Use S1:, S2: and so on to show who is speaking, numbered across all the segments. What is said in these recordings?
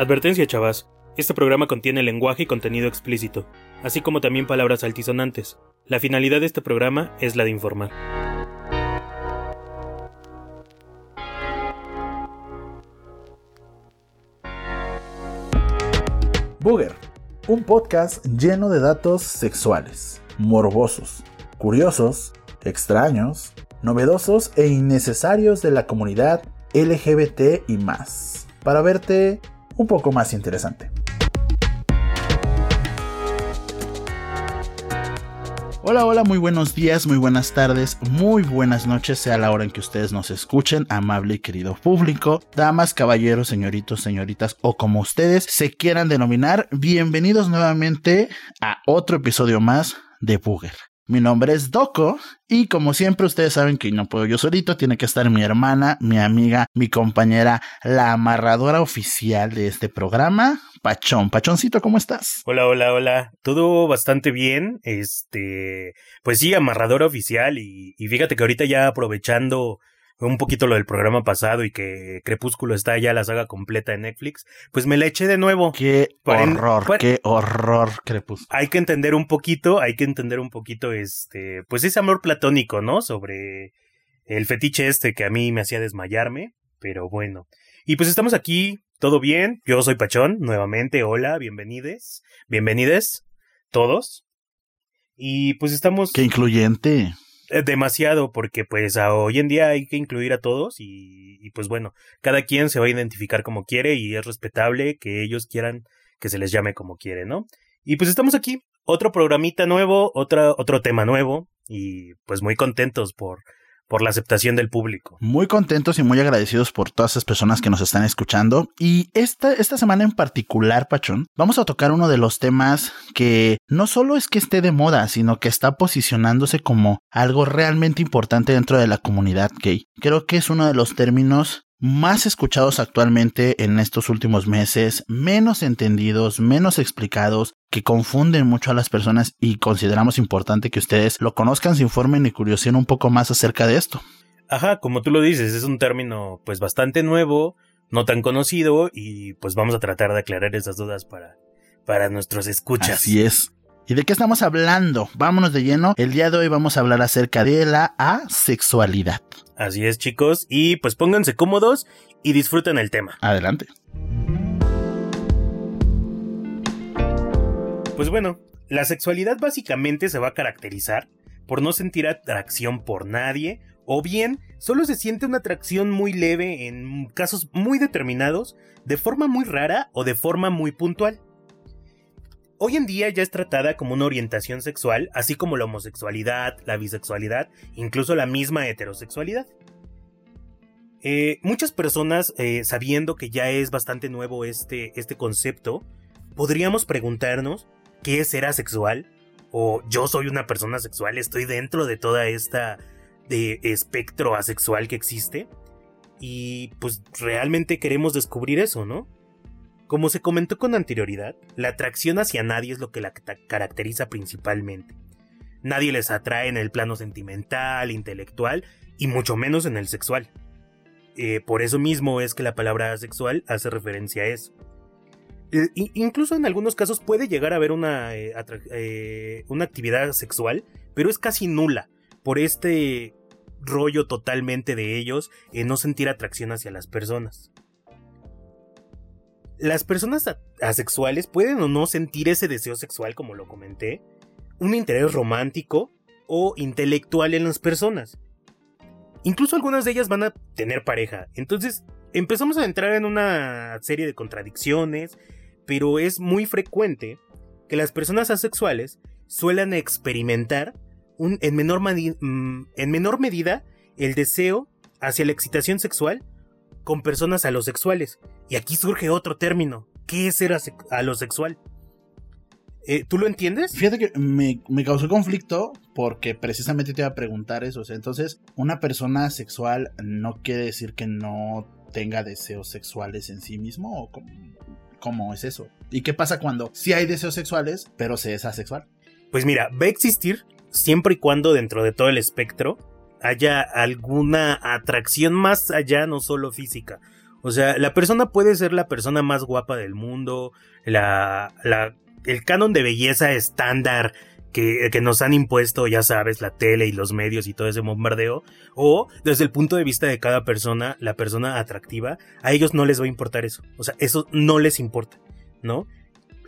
S1: Advertencia, chavas. Este programa contiene lenguaje y contenido explícito, así como también palabras altisonantes. La finalidad de este programa es la de informar.
S2: Booger, un podcast lleno de datos sexuales, morbosos, curiosos, extraños, novedosos e innecesarios de la comunidad LGBT y más, para verte un poco más interesante. Hola, hola, muy buenos días, muy buenas tardes, muy buenas noches, sea la hora en que ustedes nos escuchen, amable y querido público, damas, caballeros, señoritos, señoritas o como ustedes se quieran denominar, bienvenidos nuevamente a otro episodio más de Booger. Mi nombre es Doco y como siempre ustedes saben que no puedo yo solito, tiene que estar mi hermana, mi amiga, mi compañera, la amarradora oficial de este programa, Pachón. Pachoncito, ¿cómo estás?
S1: Hola, hola, hola. Todo bastante bien. Este, pues sí, amarradora oficial y, y fíjate que ahorita ya aprovechando un poquito lo del programa pasado y que Crepúsculo está ya la saga completa en Netflix, pues me la eché de nuevo.
S2: Qué horror, qué horror Crepúsculo.
S1: Hay que entender un poquito, hay que entender un poquito este, pues ese amor platónico, ¿no? Sobre el fetiche este que a mí me hacía desmayarme, pero bueno. Y pues estamos aquí, todo bien, yo soy Pachón, nuevamente, hola, bienvenides, bienvenides, todos. Y pues estamos...
S2: Qué incluyente
S1: demasiado porque pues hoy en día hay que incluir a todos y, y, pues bueno, cada quien se va a identificar como quiere y es respetable que ellos quieran que se les llame como quiere, ¿no? Y pues estamos aquí, otro programita nuevo, otra, otro tema nuevo y pues muy contentos por por la aceptación del público.
S2: Muy contentos y muy agradecidos por todas esas personas que nos están escuchando. Y esta, esta semana en particular, Pachón, vamos a tocar uno de los temas que no solo es que esté de moda, sino que está posicionándose como algo realmente importante dentro de la comunidad gay. Creo que es uno de los términos más escuchados actualmente en estos últimos meses, menos entendidos, menos explicados, que confunden mucho a las personas y consideramos importante que ustedes lo conozcan, se informen y curiosen un poco más acerca de esto.
S1: Ajá, como tú lo dices, es un término pues bastante nuevo, no tan conocido y pues vamos a tratar de aclarar esas dudas para, para nuestros escuchas.
S2: Así es. ¿Y de qué estamos hablando? Vámonos de lleno. El día de hoy vamos a hablar acerca de la asexualidad.
S1: Así es, chicos. Y pues pónganse cómodos y disfruten el tema.
S2: Adelante.
S1: Pues bueno, la sexualidad básicamente se va a caracterizar por no sentir atracción por nadie o bien solo se siente una atracción muy leve en casos muy determinados, de forma muy rara o de forma muy puntual. Hoy en día ya es tratada como una orientación sexual, así como la homosexualidad, la bisexualidad, incluso la misma heterosexualidad. Eh, muchas personas, eh, sabiendo que ya es bastante nuevo este, este concepto, podríamos preguntarnos qué es ser asexual o yo soy una persona sexual, estoy dentro de toda esta de espectro asexual que existe y pues realmente queremos descubrir eso, ¿no? Como se comentó con anterioridad, la atracción hacia nadie es lo que la caracteriza principalmente. Nadie les atrae en el plano sentimental, intelectual y mucho menos en el sexual. Eh, por eso mismo es que la palabra asexual hace referencia a eso. Eh, incluso en algunos casos puede llegar a haber una, eh, una actividad sexual, pero es casi nula por este rollo totalmente de ellos en no sentir atracción hacia las personas. Las personas asexuales pueden o no sentir ese deseo sexual, como lo comenté, un interés romántico o intelectual en las personas. Incluso algunas de ellas van a tener pareja. Entonces empezamos a entrar en una serie de contradicciones, pero es muy frecuente que las personas asexuales suelen experimentar en, menor mm, en menor medida el deseo hacia la excitación sexual con personas alosexuales. Y aquí surge otro término. ¿Qué es ser alosexual? Eh, ¿Tú lo entiendes?
S2: Fíjate que me, causó conflicto porque precisamente te iba a preguntar eso. entonces, una persona sexual no quiere decir que no tenga deseos sexuales en sí mismo o cómo, es eso. ¿Y qué pasa cuando sí hay deseos sexuales, pero se es asexual?
S1: Pues mira, va a existir siempre y cuando dentro de todo el espectro haya alguna atracción más allá, no solo física. O sea, la persona puede ser la persona más guapa del mundo, la, la, el canon de belleza estándar que, que, nos han impuesto, ya sabes, la tele y los medios y todo ese bombardeo, o desde el punto de vista de cada persona, la persona atractiva, a ellos no les va a importar eso. O sea, eso no les importa, ¿no?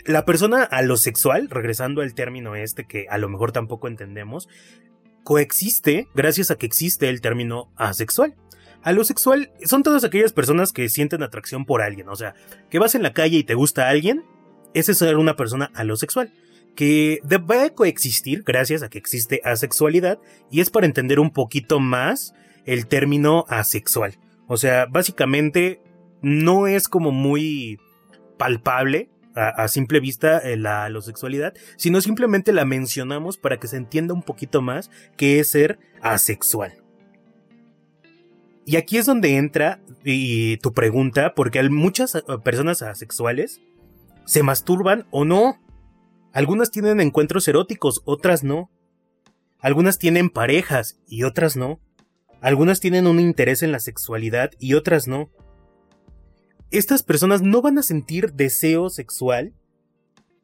S1: La persona a lo sexual, regresando al término este que a lo mejor tampoco entendemos, coexiste gracias a que existe el término asexual. A lo sexual son todas aquellas personas que sienten atracción por alguien, o sea, que vas en la calle y te gusta alguien, ese es ser una persona alosexual que va a coexistir gracias a que existe asexualidad y es para entender un poquito más el término asexual. O sea, básicamente no es como muy palpable a, simple vista eh, la alosexualidad, sino simplemente la mencionamos para que se entienda un poquito más qué es ser asexual. Y aquí es donde entra y tu pregunta, porque muchas eh, personas asexuales se masturban o no. Algunas tienen encuentros eróticos, otras no. Algunas tienen parejas y otras no. Algunas tienen un interés en la sexualidad y otras no. Estas personas no van a sentir deseo sexual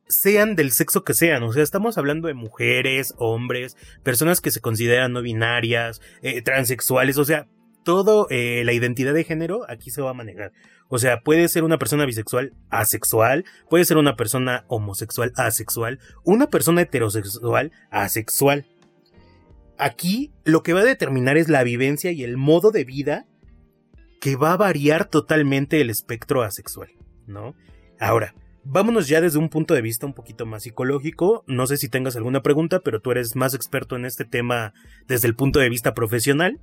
S1: sean del sexo que sean, o sea, estamos hablando de mujeres, hombres, personas que se consideran no binarias, eh, transexuales, o sea, todo eh, la identidad de género aquí se va a manejar. O sea, puede ser una persona bisexual asexual, puede ser una persona homosexual asexual, una persona heterosexual asexual. Aquí lo que va a determinar es la vivencia y el modo de vida que va a variar totalmente el espectro asexual, ¿no? Ahora, vámonos ya desde un punto de vista un poquito más psicológico. No sé si tengas alguna pregunta, pero tú eres más experto en este tema desde el punto de vista profesional.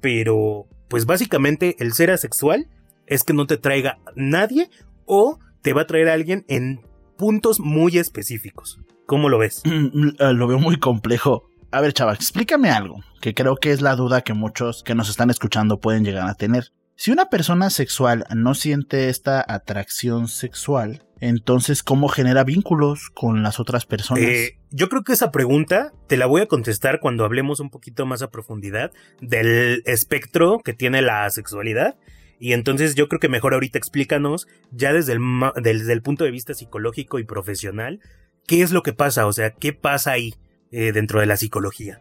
S1: Pero, pues básicamente el ser asexual es que no te traiga nadie o te va a traer a alguien en puntos muy específicos. ¿Cómo lo ves?
S2: Mm, eh, lo veo muy complejo. A ver, chaval, explícame algo, que creo que es la duda que muchos que nos están escuchando pueden llegar a tener. Si una persona sexual no siente esta atracción sexual, entonces, ¿cómo genera vínculos con las otras personas? Eh,
S1: yo creo que esa pregunta te la voy a contestar cuando hablemos un poquito más a profundidad del espectro que tiene la sexualidad y entonces yo creo que mejor ahorita explícanos, ya desde el, desde el punto de vista psicológico y profesional, qué es lo que pasa, o sea, qué pasa ahí eh, dentro de la psicología.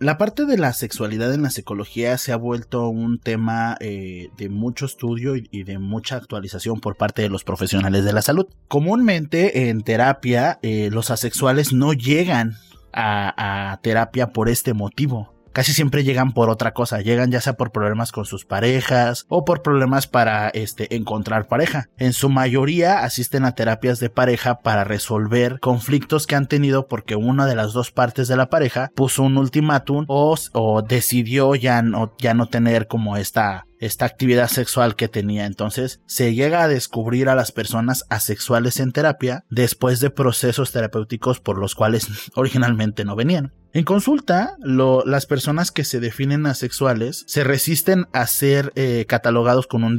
S2: La parte de la sexualidad en la psicología se ha vuelto un tema eh, de mucho estudio y, de mucha actualización por parte de los profesionales de la salud. Comúnmente en terapia eh, los asexuales no llegan a terapia por este motivo casi siempre llegan por otra cosa, llegan ya sea por problemas con sus parejas o por problemas para este encontrar pareja. En su mayoría asisten a terapias de pareja para resolver conflictos que han tenido porque una de las dos partes de la pareja puso un ultimátum o, decidió ya no, ya no tener como esta esta actividad sexual que tenía. Entonces se llega a descubrir a las personas asexuales en terapia después de procesos terapéuticos por los cuales originalmente no venían. En consulta, las personas que se definen asexuales se resisten a ser eh, catalogados con un,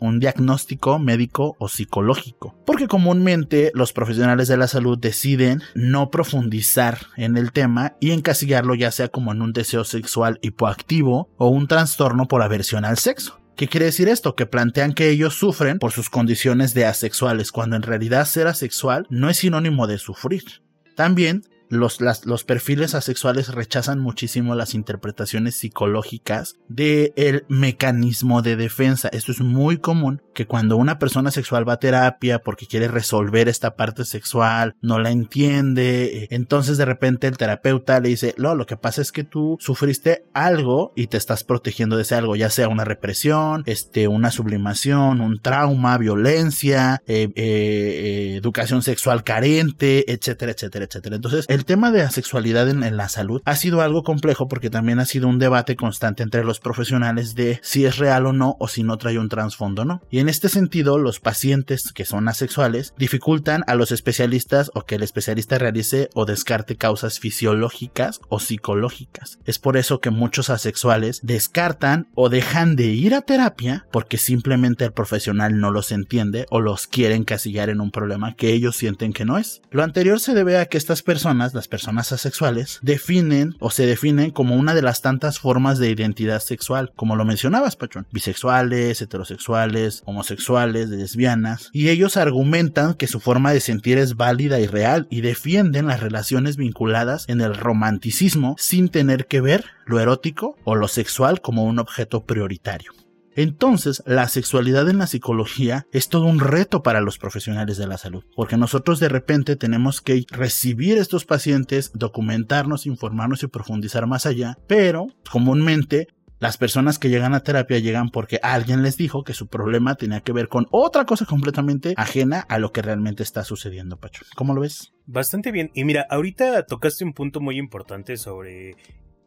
S2: un diagnóstico médico o psicológico, porque comúnmente los profesionales de la salud deciden no profundizar en el tema y encasillarlo ya sea como en un deseo sexual hipoactivo o un trastorno por aversión al sexo. ¿Qué quiere decir esto? Que plantean que ellos sufren por sus condiciones de asexuales, cuando en realidad ser asexual no es sinónimo de sufrir. También los, los perfiles asexuales rechazan muchísimo las interpretaciones psicológicas del mecanismo de defensa. Esto es muy común que cuando una persona sexual va a terapia porque quiere resolver esta parte sexual, no la entiende, eh, entonces de repente el terapeuta le dice, no, lo que pasa es que tú sufriste algo y te estás protegiendo de ese algo, ya sea una represión, este, una sublimación, un trauma, violencia, eh, eh, educación sexual carente, etcétera, etcétera, etcétera. Entonces, tema de asexualidad en, en, la salud ha sido algo complejo porque también ha sido un debate constante entre los profesionales de si es real o no o si no trae un trasfondo o no. Y en este sentido, los pacientes que son asexuales dificultan a los especialistas o que el especialista realice o descarte causas fisiológicas o psicológicas. Es por eso que muchos asexuales descartan o dejan de ir a terapia porque simplemente el profesional no los entiende o los quiere encasillar en un problema que ellos sienten que no es. Lo anterior se debe a que estas personas las personas asexuales, definen o se definen como una de las tantas formas de identidad sexual, como lo mencionabas, Pachón, bisexuales, heterosexuales, homosexuales, lesbianas, y ellos argumentan que su forma de sentir es válida y real y defienden las relaciones vinculadas en el romanticismo sin tener que ver lo erótico o lo sexual como un objeto prioritario. Entonces, la sexualidad en la psicología es todo un reto para los profesionales de la salud, porque nosotros de repente tenemos que recibir estos pacientes, documentarnos, informarnos y profundizar más allá, pero comúnmente las personas que llegan a terapia llegan porque alguien les dijo que su problema tenía que ver con otra cosa completamente ajena a lo que realmente está sucediendo, Pacho. ¿Cómo lo ves?
S1: Bastante bien. Y mira, ahorita tocaste un punto muy importante sobre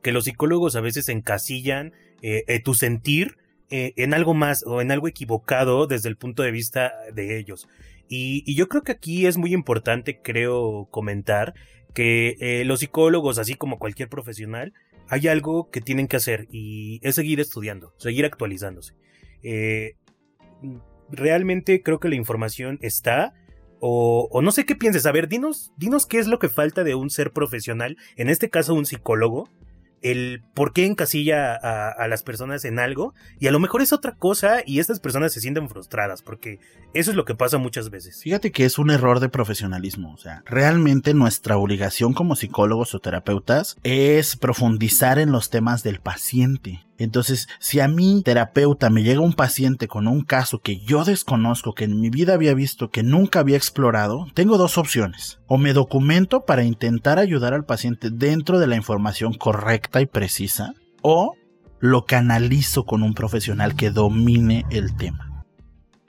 S1: que los psicólogos a veces encasillan eh, eh, tu sentir eh, en algo más o en algo equivocado desde el punto de vista de ellos. Y, yo creo que aquí es muy importante, creo, comentar que eh, los psicólogos, así como cualquier profesional, hay algo que tienen que hacer y es seguir estudiando, seguir actualizándose. Eh, realmente creo que la información está, o, o, no sé qué pienses. A ver, dinos, dinos qué es lo que falta de un ser profesional, en este caso un psicólogo, el por qué encasilla a, las personas en algo y a lo mejor es otra cosa y estas personas se sienten frustradas porque eso es lo que pasa muchas veces.
S2: Fíjate que es un error de profesionalismo, o sea, realmente nuestra obligación como psicólogos o terapeutas es profundizar en los temas del paciente. Entonces, si a mí, terapeuta, me llega un paciente con un caso que yo desconozco, que en mi vida había visto, que nunca había explorado, tengo dos opciones. O me documento para intentar ayudar al paciente dentro de la información correcta y precisa, o lo canalizo con un profesional que domine el tema.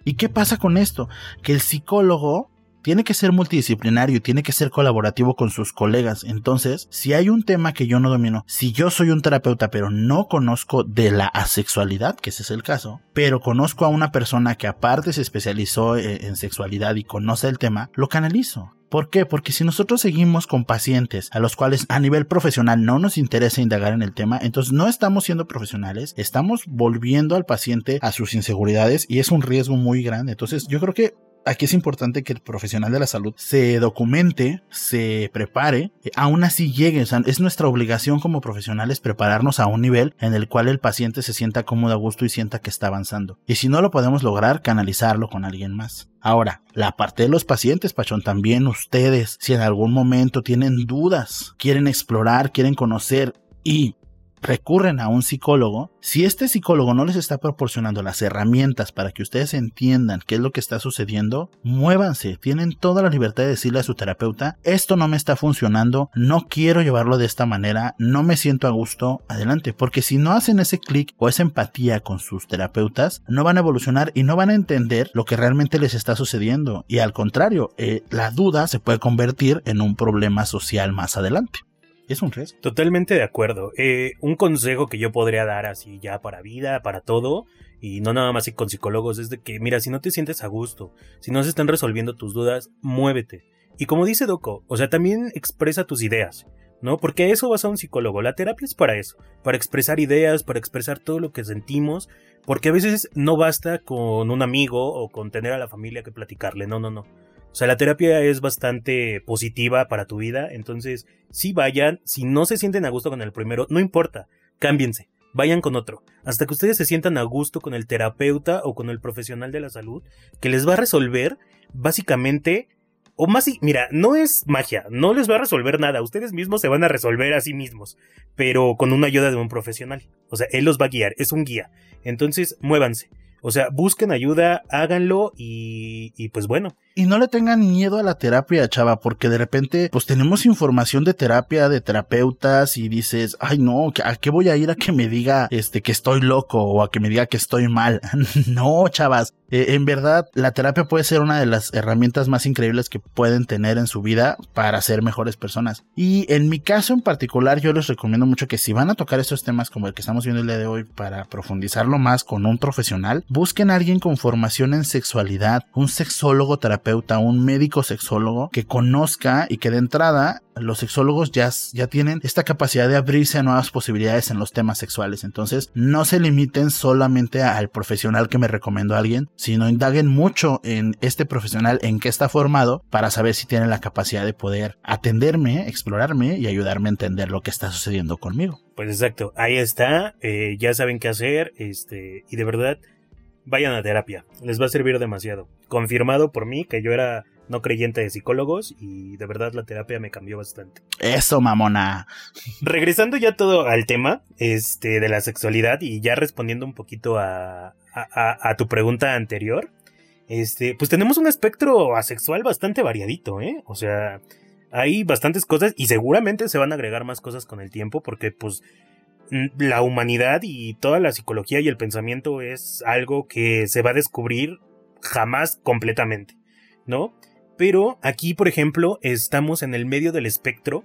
S2: ¿Y qué pasa con esto? Que el psicólogo tiene que ser multidisciplinario, tiene que ser colaborativo con sus colegas. Entonces, si hay un tema que yo no domino, si yo soy un terapeuta pero no conozco de la asexualidad, que ese es el caso, pero conozco a una persona que aparte se especializó eh, en sexualidad y conoce el tema, lo canalizo. ¿Por qué? Porque si nosotros seguimos con pacientes a los cuales a nivel profesional no nos interesa indagar en el tema, entonces no estamos siendo profesionales, estamos volviendo al paciente a sus inseguridades y es un riesgo muy grande. Entonces yo creo que aquí es importante que el profesional de la salud se documente, se prepare, aún así llegue. es nuestra obligación como profesionales prepararnos a un nivel en el cual el paciente se sienta cómodo a gusto y sienta que está avanzando. Y si no lo podemos lograr, canalizarlo con alguien más. Ahora, la parte de los pacientes, Pachón, también ustedes, si en algún momento tienen dudas, quieren explorar, quieren conocer y recurren a un psicólogo, si este psicólogo no les está proporcionando las herramientas para que ustedes entiendan qué es lo que está sucediendo, muévanse, tienen toda la libertad de decirle a su terapeuta, esto no me está funcionando, no quiero llevarlo de esta manera, no me siento a gusto, adelante, porque si no hacen ese clic o esa empatía con sus terapeutas, no van a evolucionar y no van a entender lo que realmente les está sucediendo, y al contrario, eh, la duda se puede convertir en un problema social más adelante. Es un riesgo.
S1: Totalmente de acuerdo. Eh, un consejo que yo podría dar así ya para vida, para todo, y no nada más con psicólogos, es de que, mira, si no te sientes a gusto, si no se están resolviendo tus dudas, muévete. Y como dice Doco, o sea, también expresa tus ideas, ¿no? Porque eso vas a un psicólogo. La terapia es para eso, para expresar ideas, para expresar todo lo que sentimos, porque a veces no basta con un amigo o con tener a la familia que platicarle, no, no, no. O sea, la terapia es bastante positiva para tu vida, entonces si vayan, si no se sienten a gusto con el primero, no importa, cámbiense, vayan con otro, hasta que ustedes se sientan a gusto con el terapeuta o con el profesional de la salud, que les va a resolver básicamente, o más, mira, no es magia, no les va a resolver nada, ustedes mismos se van a resolver a sí mismos, pero con una ayuda de un profesional, o sea, él los va a guiar, es un guía, entonces muévanse. O sea, busquen ayuda, háganlo y, y pues bueno,
S2: y no le tengan miedo a la terapia, chava, porque de repente, pues tenemos información de terapia, de terapeutas, y dices, ay no, ¿a qué voy a ir a que me diga este que estoy loco o a que me diga que estoy mal? no, chavas. Eh, en verdad, la terapia puede ser una de las herramientas más increíbles que pueden tener en su vida para ser mejores personas. Y en mi caso en particular, yo les recomiendo mucho que si van a tocar estos temas como el que estamos viendo el día de hoy para profundizarlo más con un profesional, busquen a alguien con formación en sexualidad, un sexólogo terapeuta un médico sexólogo que conozca y que de entrada los sexólogos ya, ya tienen esta capacidad de abrirse a nuevas posibilidades en los temas sexuales. Entonces, no se limiten solamente al profesional que me recomendó alguien, sino indaguen mucho en este profesional, en qué está formado, para saber si tiene la capacidad de poder atenderme, explorarme y ayudarme a entender lo que está sucediendo conmigo.
S1: Pues exacto, ahí está, eh, ya saben qué hacer, este, y de verdad, vayan a terapia, les va a servir demasiado. Confirmado por mí que yo era no creyente de psicólogos y de verdad la terapia me cambió bastante.
S2: Eso, mamona.
S1: Regresando ya todo al tema este, de la sexualidad y ya respondiendo un poquito a, a, tu pregunta anterior, este, pues tenemos un espectro asexual bastante variadito, ¿eh? O sea, hay bastantes cosas y seguramente se van a agregar más cosas con el tiempo porque pues la humanidad y toda la psicología y el pensamiento es algo que se va a descubrir jamás completamente, ¿no? Pero aquí, por ejemplo, estamos en el medio del espectro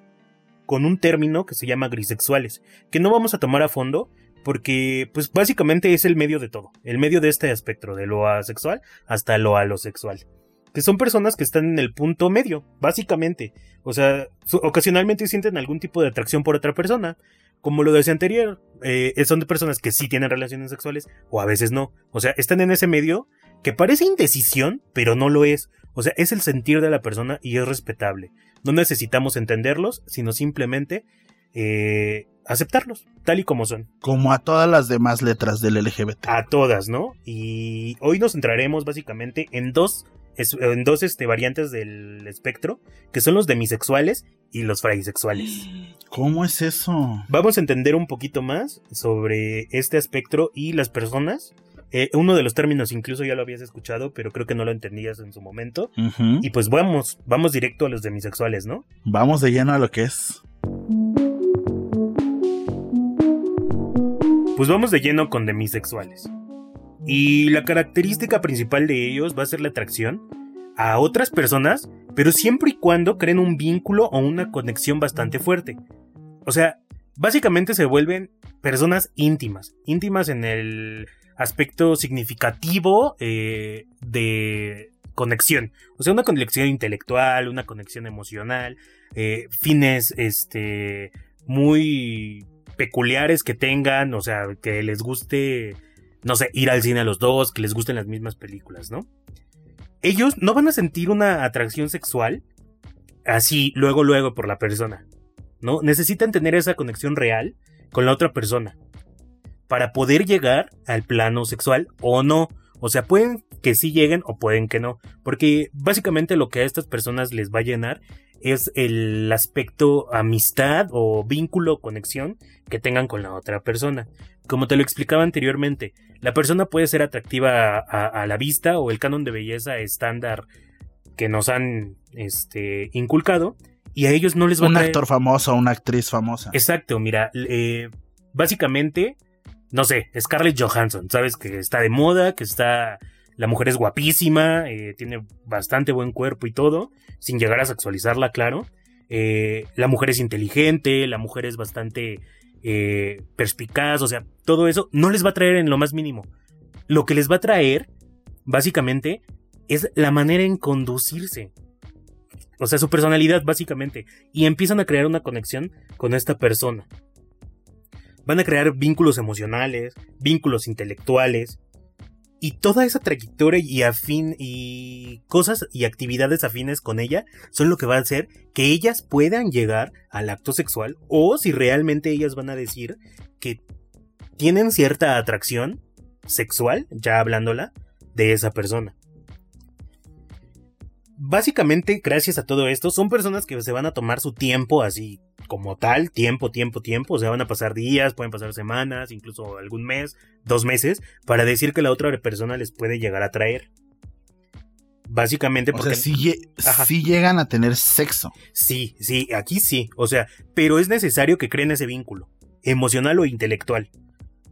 S1: con un término que se llama grisexuales, que no vamos a tomar a fondo porque pues básicamente es el medio de todo, el medio de este espectro, de lo asexual hasta lo alosexual. Que son personas que están en el punto medio, básicamente. O sea, ocasionalmente sienten algún tipo de atracción por otra persona. Como lo decía anterior, eh, son de personas que sí tienen relaciones sexuales o a veces no. O sea, están en ese medio que parece indecisión, pero no lo es. O sea, es el sentir de la persona y es respetable. No necesitamos entenderlos, sino simplemente eh, aceptarlos, tal y como son.
S2: Como a todas las demás letras del LGBT.
S1: A todas, ¿no? Y hoy nos centraremos básicamente en dos, en dos este, variantes del espectro, que son los demisexuales y los fraisexuales.
S2: ¿Cómo es eso?
S1: Vamos a entender un poquito más sobre este espectro y las personas eh, uno de los términos incluso ya lo habías escuchado, pero creo que no lo entendías en su momento. Y pues vamos, vamos directo a los demisexuales, ¿no?
S2: Vamos de lleno a lo que es.
S1: Pues vamos de lleno con demisexuales. Y la característica principal de ellos va a ser la atracción a otras personas, pero siempre y cuando creen un vínculo o una conexión bastante fuerte. O sea, básicamente se vuelven personas íntimas, íntimas en el aspecto significativo eh, de conexión. O sea, una conexión intelectual, una conexión emocional, eh, fines este, muy peculiares que tengan, o sea, que les guste, no sé, ir al cine a los dos, que les gusten las mismas películas, ¿no? Ellos no van a sentir una atracción sexual así, luego, luego por la persona, ¿no? Necesitan tener esa conexión real con la otra persona para poder llegar al plano sexual o no. O sea, pueden que sí lleguen o pueden que no. Porque básicamente lo que a estas personas les va a llenar es el aspecto amistad o vínculo, conexión que tengan con la otra persona. Como te lo explicaba anteriormente, la persona puede ser atractiva a, la vista o el canon de belleza estándar que nos han este, inculcado y a ellos no les va
S2: a
S1: Un
S2: actor famoso, una actriz famosa.
S1: Exacto, mira, eh, básicamente no sé, Scarlett Johansson, sabes que está de moda, que está, la mujer es guapísima, eh, tiene bastante buen cuerpo y todo, sin llegar a sexualizarla, claro. Eh, la mujer es inteligente, la mujer es bastante eh, perspicaz, o sea, todo eso no les va a traer en lo más mínimo. Lo que les va a traer, básicamente, es la manera en conducirse. O sea, su personalidad, básicamente. Y empiezan a crear una conexión con esta persona van a crear vínculos emocionales, vínculos intelectuales, y toda esa trayectoria y afín y cosas y actividades afines con ella son lo que va a hacer que ellas puedan llegar al acto sexual o si realmente ellas van a decir que tienen cierta atracción sexual, ya hablándola, de esa persona. Básicamente, gracias a todo esto, son personas que se van a tomar su tiempo así como tal, tiempo, tiempo, tiempo, o sea, van a pasar días, pueden pasar semanas, incluso algún mes, dos meses, para decir que la otra persona les puede llegar a traer. Básicamente
S2: porque... O sea, sí, llegan a tener sexo.
S1: Sí, sí, aquí sí, o sea, pero es necesario que creen ese vínculo, emocional o intelectual.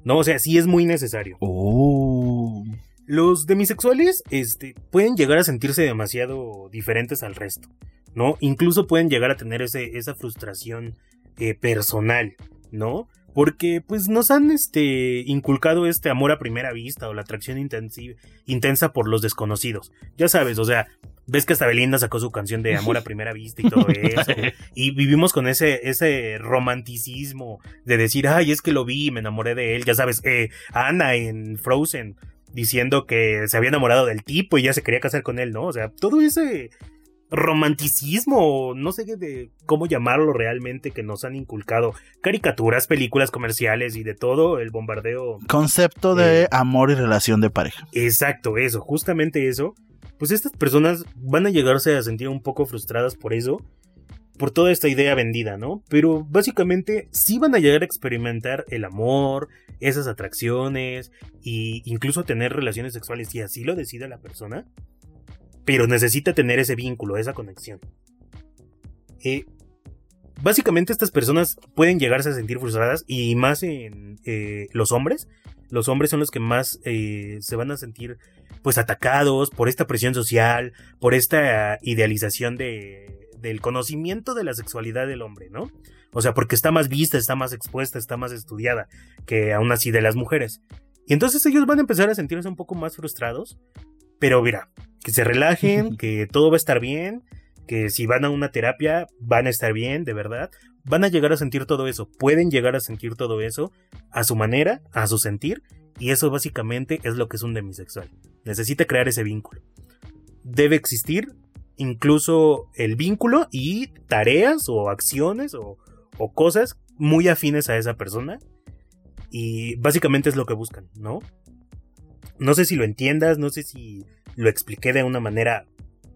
S1: No, o sea, sí es muy necesario.
S2: Oh.
S1: Los demisexuales este, pueden llegar a sentirse demasiado diferentes al resto. ¿no? Incluso pueden llegar a tener ese, esa frustración eh, personal, ¿no? Porque pues nos han este, inculcado este amor a primera vista o la atracción intensa por los desconocidos. Ya sabes, o sea, ves que hasta Belinda sacó su canción de amor a primera vista y todo eso. y vivimos con ese, ese romanticismo de decir, ay, es que lo vi y me enamoré de él. Ya sabes, eh, Ana en Frozen diciendo que se había enamorado del tipo y ya se quería casar con él, ¿no? O sea, todo ese romanticismo, no sé de cómo llamarlo realmente, que nos han inculcado caricaturas, películas comerciales y de todo, el bombardeo.
S2: Concepto de eh, amor y relación de pareja.
S1: Exacto, eso, justamente eso. Pues estas personas van a llegarse a sentir un poco frustradas por eso, por toda esta idea vendida, ¿no? Pero básicamente sí van a llegar a experimentar el amor, esas atracciones e incluso tener relaciones sexuales si así lo decide la persona pero necesita tener ese vínculo, esa conexión. Eh, básicamente estas personas pueden llegarse a sentir frustradas y más en eh, los hombres. Los hombres son los que más eh, se van a sentir pues atacados por esta presión social, por esta idealización de, del conocimiento de la sexualidad del hombre, ¿no? O sea, porque está más vista, está más expuesta, está más estudiada que aún así de las mujeres. Y entonces ellos van a empezar a sentirse un poco más frustrados. Pero mira, que se relajen, que todo va a estar bien, que si van a una terapia van a estar bien, de verdad. Van a llegar a sentir todo eso, pueden llegar a sentir todo eso a su manera, a su sentir, y eso básicamente es lo que es un demisexual. Necesita crear ese vínculo. Debe existir incluso el vínculo y tareas o acciones o, cosas muy afines a esa persona. Y básicamente es lo que buscan, ¿no? No sé si lo entiendas, no sé si lo expliqué de una manera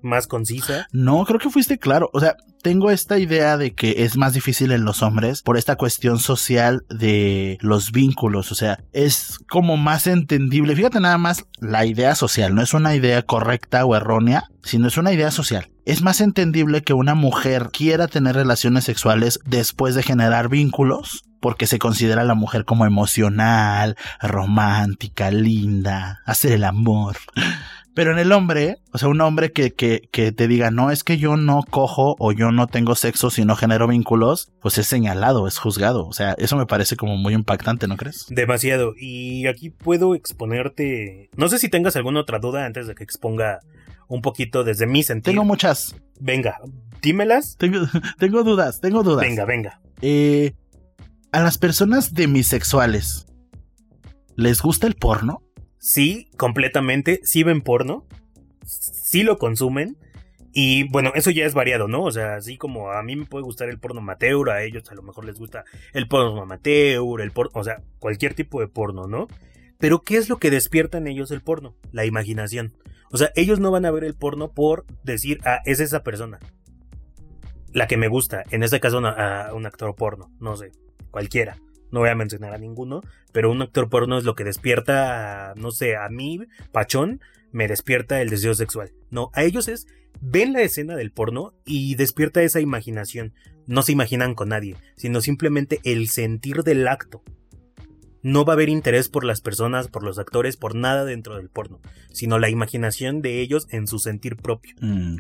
S1: más concisa.
S2: No, creo que fuiste claro. O sea, tengo esta idea de que es más difícil en los hombres por esta cuestión social de los vínculos. O sea, es como más entendible. Fíjate nada más la idea social. No es una idea correcta o errónea, sino es una idea social. Es más entendible que una mujer quiera tener relaciones sexuales después de generar vínculos porque se considera a la mujer como emocional, romántica, linda, hacer el amor. Pero en el hombre, o sea, un hombre que, que, que, te diga, no, es que yo no cojo o yo no tengo sexo si no genero vínculos, pues es señalado, es juzgado. O sea, eso me parece como muy impactante, ¿no crees?
S1: Demasiado. Y aquí puedo exponerte. No sé si tengas alguna otra duda antes de que exponga un poquito desde mi sentido.
S2: Tengo muchas.
S1: Venga, dímelas.
S2: Tengo, tengo dudas, tengo dudas.
S1: Venga, venga.
S2: Eh, a las personas demisexuales, ¿les gusta el porno?
S1: Sí, completamente, sí ven porno, sí lo consumen. Y bueno, eso ya es variado, ¿no? O sea, así como a mí me puede gustar el porno amateur, a ellos a lo mejor les gusta el porno amateur, el porno, o sea, cualquier tipo de porno, ¿no? Pero ¿qué es lo que despierta en ellos el porno? La imaginación. O sea, ellos no van a ver el porno por decir, ah, es esa persona. La que me gusta, en este caso a un actor porno, no sé, cualquiera no voy a mencionar a ninguno, pero un actor porno es lo que despierta, no sé, a mí, Pachón, me despierta el deseo sexual. No, a ellos es, ven la escena del porno y despierta esa imaginación. No se imaginan con nadie, sino simplemente el sentir del acto no va a haber interés por las personas, por los actores, por nada dentro del porno, sino la imaginación de ellos en su sentir propio.
S2: Mm,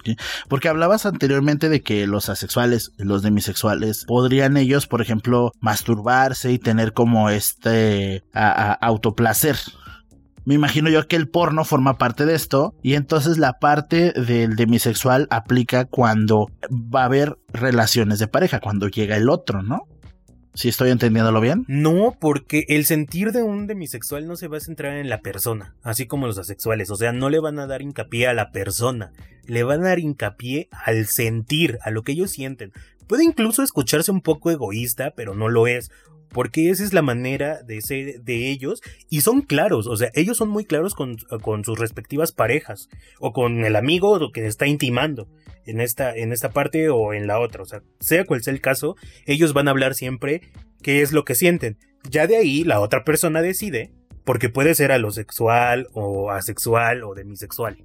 S2: Porque hablabas anteriormente de que los asexuales, los demisexuales, podrían ellos, por ejemplo, masturbarse y tener como este autoplacer. Me imagino yo que el porno forma parte de esto y entonces la parte del demisexual aplica cuando va a haber relaciones de pareja, cuando llega el otro, ¿no? ¿Si estoy entendiéndolo bien?
S1: No, porque el sentir de un demisexual no se va a centrar en la persona, así como los asexuales. O sea, no le van a dar hincapié a la persona, le van a dar hincapié al sentir, a lo que ellos sienten. Puede incluso escucharse un poco egoísta, pero no lo es porque esa es la manera de ser de ellos y son claros, o sea, ellos son muy claros con, sus respectivas parejas o con el amigo que está intimando en esta, en esta parte o en la otra, o sea, sea cual sea el caso, ellos van a hablar siempre qué es lo que sienten. Ya de ahí la otra persona decide, porque puede ser alosexual o asexual o demisexual,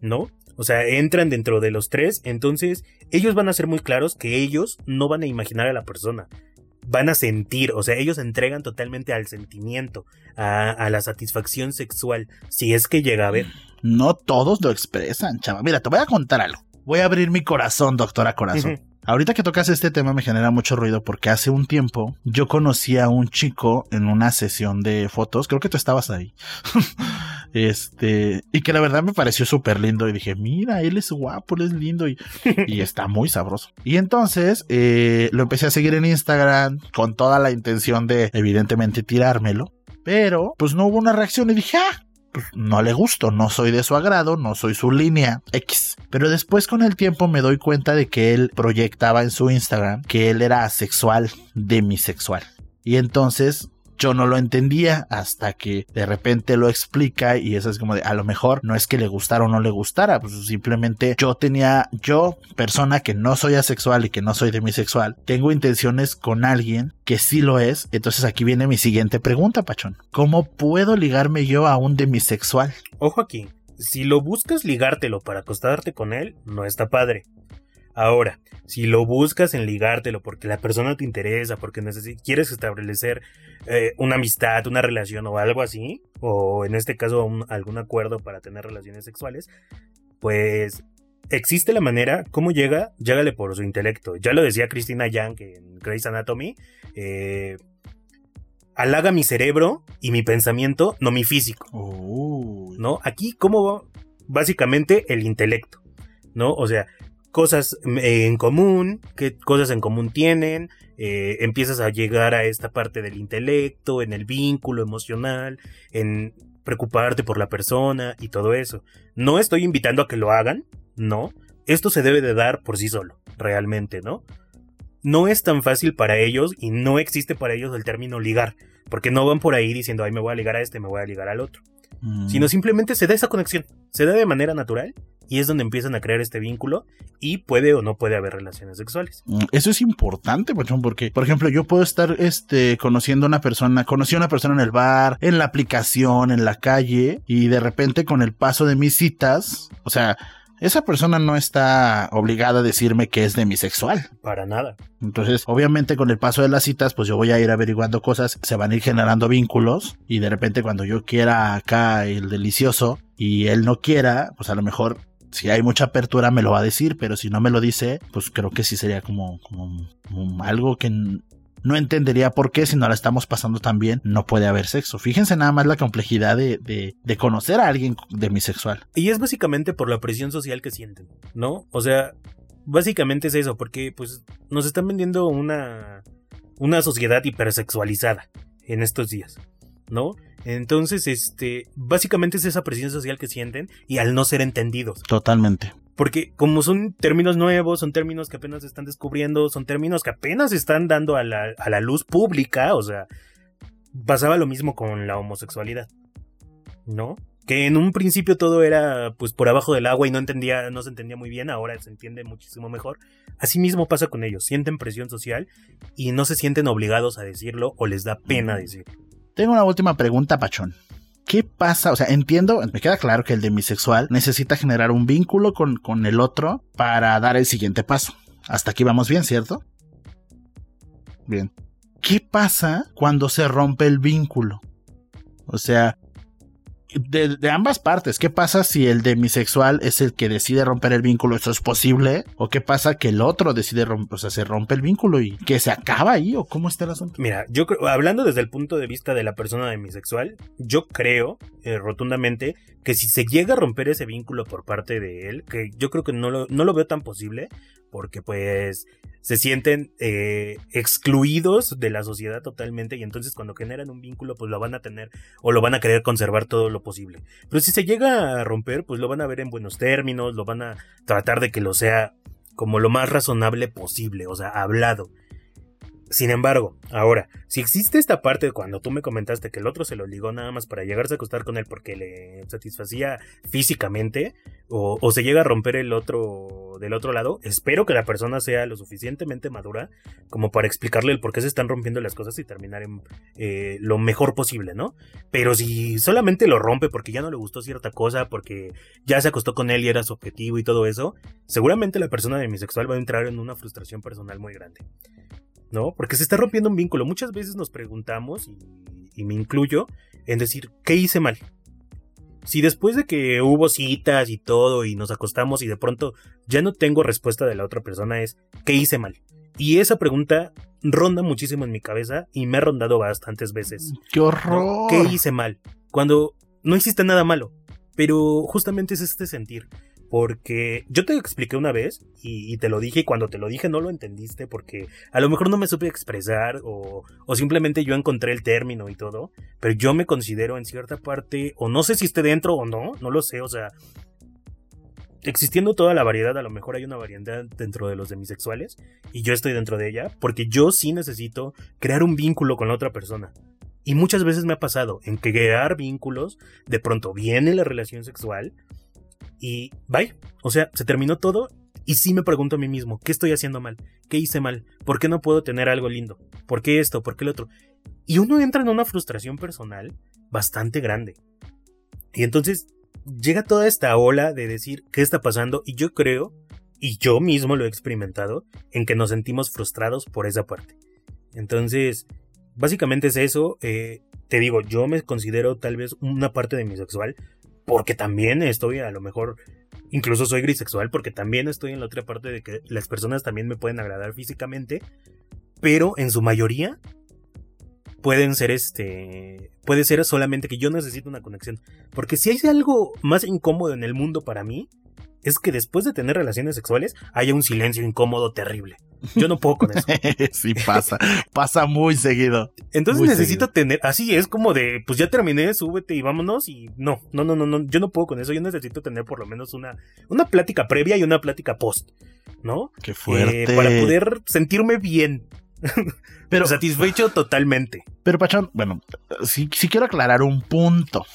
S1: ¿no? O sea, entran dentro de los tres, entonces ellos van a ser muy claros que ellos no van a imaginar a la persona, van a sentir, o sea, ellos entregan totalmente al sentimiento, a, la satisfacción sexual, si es que llega a ver.
S2: No todos lo expresan, chava. Mira, te voy a contar algo. Voy a abrir mi corazón, doctora corazón. Ahorita que tocas este tema me genera mucho ruido porque hace un tiempo yo conocí a un chico en una sesión de fotos, creo que tú estabas ahí. este, y que la verdad me pareció súper lindo y dije, mira, él es guapo, él es lindo y, y está muy sabroso. Y entonces eh, lo empecé a seguir en Instagram con toda la intención de evidentemente tirármelo, pero pues no hubo una reacción y dije, ah, pues, no le gusto, no soy de su agrado, no soy su línea X. Pero después con el tiempo me doy cuenta de que él proyectaba en su Instagram que él era asexual, demisexual. Y entonces yo no lo entendía hasta que de repente lo explica y eso es como de a lo mejor no es que le gustara o no le gustara, pues simplemente yo tenía, yo, persona que no soy asexual y que no soy demisexual, tengo intenciones con alguien que sí lo es. Entonces aquí viene mi siguiente pregunta, Pachón. ¿Cómo puedo ligarme yo a un demisexual?
S1: Ojo aquí, si lo buscas ligártelo para acostarte con él, no está padre. Ahora, si lo buscas en ligártelo porque la persona te interesa, porque quieres establecer eh, una amistad, una relación o algo así, o en este caso algún acuerdo para tener relaciones sexuales, pues existe la manera, ¿cómo llega? Llégale por su intelecto. Ya lo decía Christina Yang en Grey's Anatomy. Eh, halaga mi cerebro y mi pensamiento, no mi físico. ¿No? Aquí, ¿cómo Básicamente el intelecto. ¿No? O sea, cosas eh, en común, qué cosas en común tienen, eh, empiezas a llegar a esta parte del intelecto, en el vínculo emocional, en preocuparte por la persona y todo eso. No estoy invitando a que lo hagan, no. Esto se debe de dar por sí solo, realmente, ¿no? No es tan fácil para ellos y no existe para ellos el término ligar, porque no van por ahí diciendo, ay, me voy a ligar a este, me voy a ligar al otro. Mm. Sino simplemente se da esa conexión, se da de manera natural y es donde empiezan a crear este vínculo y puede o no puede haber relaciones sexuales.
S2: Mm, eso es importante, Pachón, porque, por ejemplo, yo puedo estar este, conociendo a una persona, conocí a una persona en el bar, en la aplicación, en la calle, y de repente con el paso de mis citas, o sea, esa persona no está obligada a decirme que es demisexual.
S1: Para nada.
S2: Entonces, obviamente con el paso de las citas, pues yo voy a ir averiguando cosas, se van a ir generando vínculos y de repente cuando yo quiera acá el delicioso y él no quiera, pues a lo mejor si hay mucha apertura me lo va a decir, pero si no me lo dice, pues creo que sí sería como, como, algo que no entendería por qué si no la estamos pasando tan bien no puede haber sexo. Fíjense nada más la complejidad de, de, de, conocer a alguien demisexual.
S1: Y es básicamente por la presión social que sienten, ¿no? O sea, básicamente es eso, porque pues nos están vendiendo una, una sociedad hipersexualizada en estos días, ¿no? Entonces, este, básicamente es esa presión social que sienten y al no ser entendidos.
S2: Totalmente.
S1: Porque como son términos nuevos, son términos que apenas se están descubriendo, son términos que apenas se están dando a la, a la luz pública, o sea, pasaba lo mismo con la homosexualidad, ¿no? Que en un principio todo era pues por abajo del agua y no entendía, no se entendía muy bien, ahora se entiende muchísimo mejor. Así mismo pasa con ellos, sienten presión social y no se sienten obligados a decirlo o les da pena decirlo.
S2: Tengo una última pregunta, Pachón. ¿Qué pasa? O sea, entiendo, me queda claro que el demisexual necesita generar un vínculo con, con el otro para dar el siguiente paso. Hasta aquí vamos bien, ¿cierto? Bien. ¿Qué pasa cuando se rompe el vínculo? O sea, de, ambas partes. ¿Qué pasa si el demisexual es el que decide romper el vínculo? ¿Eso es posible? ¿O qué pasa que el otro decide romper, o sea, se rompe el vínculo y que se acaba ahí? ¿O cómo está el asunto?
S1: Mira, yo creo, hablando desde el punto de vista de la persona demisexual, yo creo eh, rotundamente que si se llega a romper ese vínculo por parte de él, que yo creo que no lo, no lo veo tan posible, porque pues se sienten eh, excluidos de la sociedad totalmente y entonces cuando generan un vínculo pues lo van a tener o lo van a querer conservar todo lo posible. Pero si se llega a romper pues lo van a ver en buenos términos, lo van a tratar de que lo sea como lo más razonable posible, o sea, hablado. Sin embargo, ahora, si existe esta parte cuando tú me comentaste que el otro se lo ligó nada más para llegarse a acostar con él porque le satisfacía físicamente, o, se llega a romper el otro del otro lado, espero que la persona sea lo suficientemente madura como para explicarle el por qué se están rompiendo las cosas y terminar en eh, lo mejor posible, ¿no? Pero si solamente lo rompe porque ya no le gustó cierta cosa, porque ya se acostó con él y era su objetivo y todo eso, seguramente la persona demisexual va a entrar en una frustración personal muy grande. ¿No? Porque se está rompiendo un vínculo. Muchas veces nos preguntamos, y, me incluyo, en decir, ¿qué hice mal? Si después de que hubo citas y todo y nos acostamos y de pronto ya no tengo respuesta de la otra persona es, ¿qué hice mal? Y esa pregunta ronda muchísimo en mi cabeza y me ha rondado bastantes veces.
S2: ¡Qué horror!
S1: ¿Qué hice mal? Cuando no hiciste nada malo, pero justamente es este sentir. Porque yo te expliqué una vez y, te lo dije y cuando te lo dije no lo entendiste porque a lo mejor no me supe expresar o, o, simplemente yo encontré el término y todo. Pero yo me considero en cierta parte, o no sé si esté dentro o no, no lo sé, o sea, existiendo toda la variedad, a lo mejor hay una variedad dentro de los demisexuales y yo estoy dentro de ella porque yo sí necesito crear un vínculo con la otra persona. Y muchas veces me ha pasado en crear vínculos, de pronto viene la relación sexual y bye. O sea, se terminó todo y sí me pregunto a mí mismo, ¿qué estoy haciendo mal? ¿Qué hice mal? ¿Por qué no puedo tener algo lindo? ¿Por qué esto? ¿Por qué lo otro? Y uno entra en una frustración personal bastante grande. Y entonces llega toda esta ola de decir qué está pasando y yo creo, y yo mismo lo he experimentado, en que nos sentimos frustrados por esa parte. Entonces, básicamente es eso. Eh, te digo, yo me considero tal vez una parte de mi sexual porque también estoy a lo mejor, incluso soy grisexual, porque también estoy en la otra parte de que las personas también me pueden agradar físicamente, pero en su mayoría pueden ser este, puede ser solamente que yo necesito una conexión, porque si hay algo más incómodo en el mundo para mí, es que después de tener relaciones sexuales haya un silencio incómodo terrible. Yo no puedo con eso.
S2: sí pasa, pasa muy seguido.
S1: Entonces necesito tener, así es como de, pues ya terminé, súbete y vámonos y no, no, no, no, no, yo no puedo con eso, yo necesito tener por lo menos una, una plática previa y una plática post, ¿no?
S2: Qué fuerte.
S1: para poder sentirme bien. Pero satisfecho totalmente.
S2: Pero Pachón, bueno, sí, quiero aclarar un punto.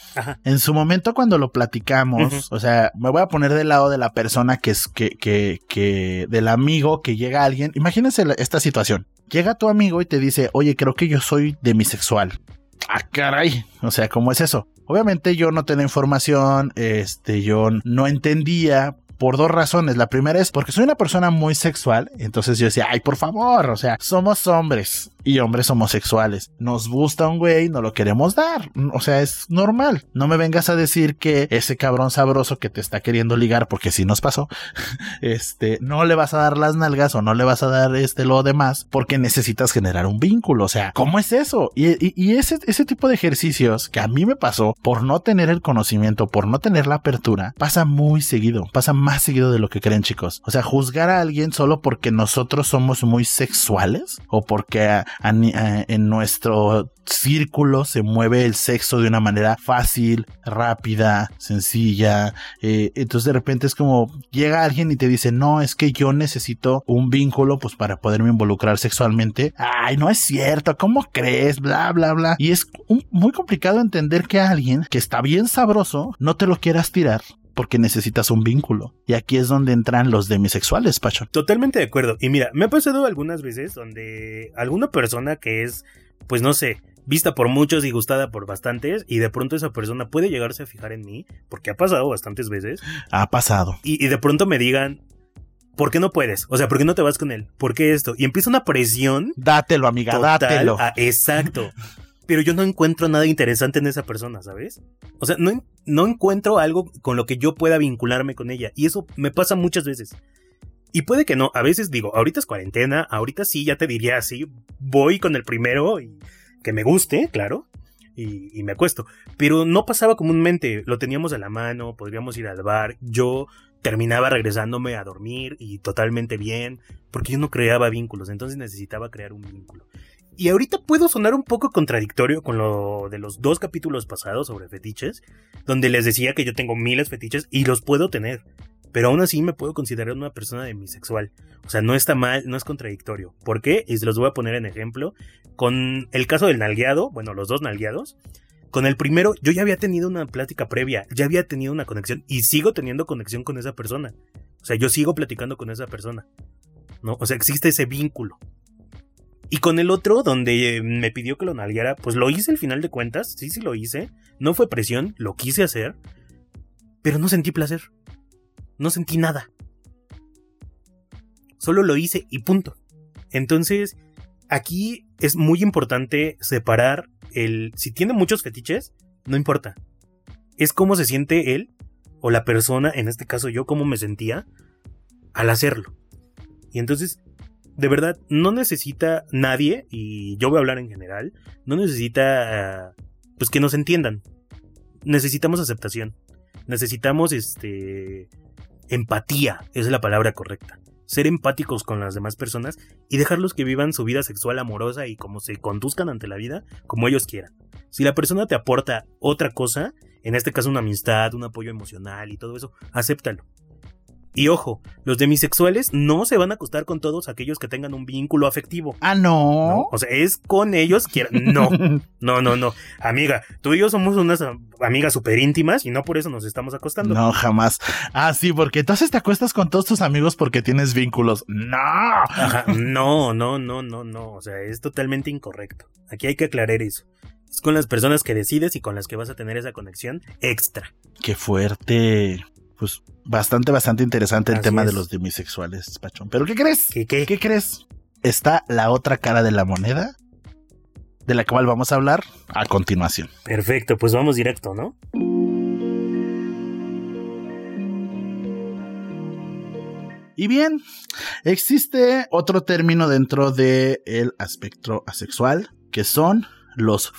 S2: En su momento cuando lo platicamos, o sea, me voy a poner del lado de la persona que es que, que, que, del amigo que llega alguien. Imagínense esta situación. Llega tu amigo y te dice, oye, creo que yo soy demisexual. Ah, caray. O sea, ¿cómo es eso? Obviamente yo no tenía información, este, yo no entendía por dos razones. La primera es porque soy una persona muy sexual, entonces yo decía, ay, por favor, o sea, somos hombres y hombres homosexuales. Nos gusta un güey, no lo queremos dar. O sea, es normal. No me vengas a decir que ese cabrón sabroso que te está queriendo ligar, porque si nos pasó, este, no le vas a dar las nalgas o no le vas a dar este lo demás porque necesitas generar un vínculo. O sea, ¿cómo es eso? Y, ese, ese tipo de ejercicios que a mí me pasó por no tener el conocimiento, por no tener la apertura, pasa muy seguido, pasa más seguido de lo que creen chicos. O sea, juzgar a alguien solo porque nosotros somos muy sexuales o porque en nuestro círculo se mueve el sexo de una manera fácil, rápida, sencilla. Eh, entonces de repente es como llega alguien y te dice, no, es que yo necesito un vínculo pues para poderme involucrar sexualmente. Ay, no es cierto, ¿cómo crees? Bla, bla, bla. Y es muy complicado entender que alguien que está bien sabroso no te lo quieras tirar porque necesitas un vínculo. Y aquí es donde entran los demisexuales, Pacho.
S1: Totalmente de acuerdo. Y mira, me ha pasado algunas veces donde alguna persona que es, pues no sé, vista por muchos y gustada por bastantes, y de pronto esa persona puede llegarse a fijar en mí, porque ha pasado bastantes veces.
S2: Ha pasado.
S1: Y, de pronto me digan, ¿por qué no puedes? O sea, ¿por qué no te vas con él? ¿Por qué esto? Y empieza una presión.
S2: Dátelo, amiga, dátelo.
S1: exacto pero yo no encuentro nada interesante en esa persona, ¿sabes? O sea, no, no encuentro algo con lo que yo pueda vincularme con ella. Y eso me pasa muchas veces. Y puede que no, a veces digo, ahorita es cuarentena, ahorita sí, ya te diría así, voy con el primero y que me guste, claro, y, y, me acuesto. Pero no pasaba comúnmente, lo teníamos a la mano, podríamos ir al bar, yo terminaba regresándome a dormir y totalmente bien, porque yo no creaba vínculos, entonces necesitaba crear un vínculo. Y ahorita puedo sonar un poco contradictorio con lo de los dos capítulos pasados sobre fetiches, donde les decía que yo tengo miles de fetiches y los puedo tener. Pero aún así me puedo considerar una persona demisexual. O sea, no está mal, no es contradictorio. ¿Por qué? Y se los voy a poner en ejemplo. Con el caso del nalgueado, bueno, los dos nalgueados. Con el primero, yo ya había tenido una plática previa, ya había tenido una conexión y sigo teniendo conexión con esa persona. O sea, yo sigo platicando con esa persona. ¿No? O sea, existe ese vínculo. Y con el otro, donde me pidió que lo nalgueara, pues lo hice al final de cuentas, sí, sí lo hice. No fue presión, lo quise hacer. Pero no sentí placer. No sentí nada. Solo lo hice y punto. Entonces, aquí es muy importante separar el... Si tiene muchos fetiches, no importa. Es cómo se siente él o la persona, en este caso yo, cómo me sentía al hacerlo. Y entonces de verdad, no necesita nadie, y yo voy a hablar en general, no necesita, pues que nos entiendan. Necesitamos aceptación. Necesitamos, este, empatía es la palabra correcta. Ser empáticos con las demás personas y dejarlos que vivan su vida sexual amorosa y como se conduzcan ante la vida como ellos quieran. Si la persona te aporta otra cosa, en este caso una amistad, un apoyo emocional y todo eso, acéptalo. Y ojo, los demisexuales no se van a acostar con todos aquellos que tengan un vínculo afectivo.
S2: Ah, no.
S1: O sea, es con ellos que... No, no, no, no. Amiga, tú y yo somos unas amigas súper íntimas y no por eso nos estamos acostando.
S2: No, jamás. Ah, sí, porque entonces te acuestas con todos tus amigos porque tienes vínculos. No.
S1: no, no, no, no, no. O sea, es totalmente incorrecto. Aquí hay que aclarar eso. Es con las personas que decides y con las que vas a tener esa conexión extra.
S2: Qué fuerte pues bastante, bastante interesante el tema de los demisexuales, Pachón. Pero ¿qué crees?
S1: ¿Qué, qué?
S2: ¿Qué crees? Está la otra cara de la moneda, de la cual vamos a hablar a continuación.
S1: Perfecto, pues vamos directo, ¿no?
S2: Y bien, existe otro término dentro del el aspecto asexual, que son los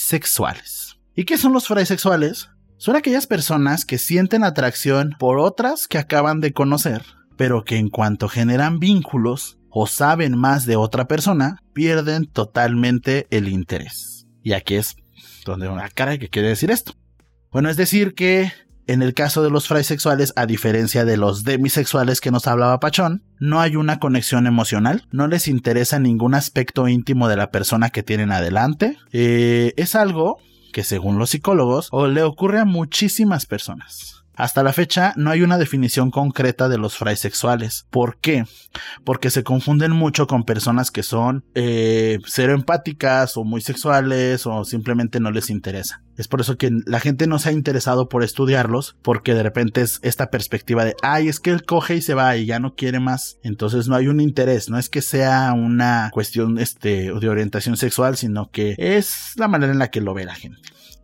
S2: sexuales. ¿Y qué son los sexuales? Son aquellas personas que sienten atracción por otras que acaban de conocer, pero que en cuanto generan vínculos o saben más de otra persona, pierden totalmente el interés. Y aquí es donde una cara que quiere decir esto. Bueno, es decir que en el caso de los fraisexuales, a diferencia de los demisexuales que nos hablaba Pachón, no hay una conexión emocional, no les interesa ningún aspecto íntimo de la persona que tienen adelante. Eh, es algo que según los psicólogos le ocurre a muchísimas personas. Hasta la fecha no hay una definición concreta de los sexuales. ¿Por qué? Porque se confunden mucho con personas que son eh, cero empáticas o muy sexuales o simplemente no les interesa. Es por eso que la gente no se ha interesado por estudiarlos porque de repente es esta perspectiva de, ay, es que él coge y se va y ya no quiere más. Entonces no hay un interés, no es que sea una cuestión este, de orientación sexual, sino que es la manera en la que lo ve la gente.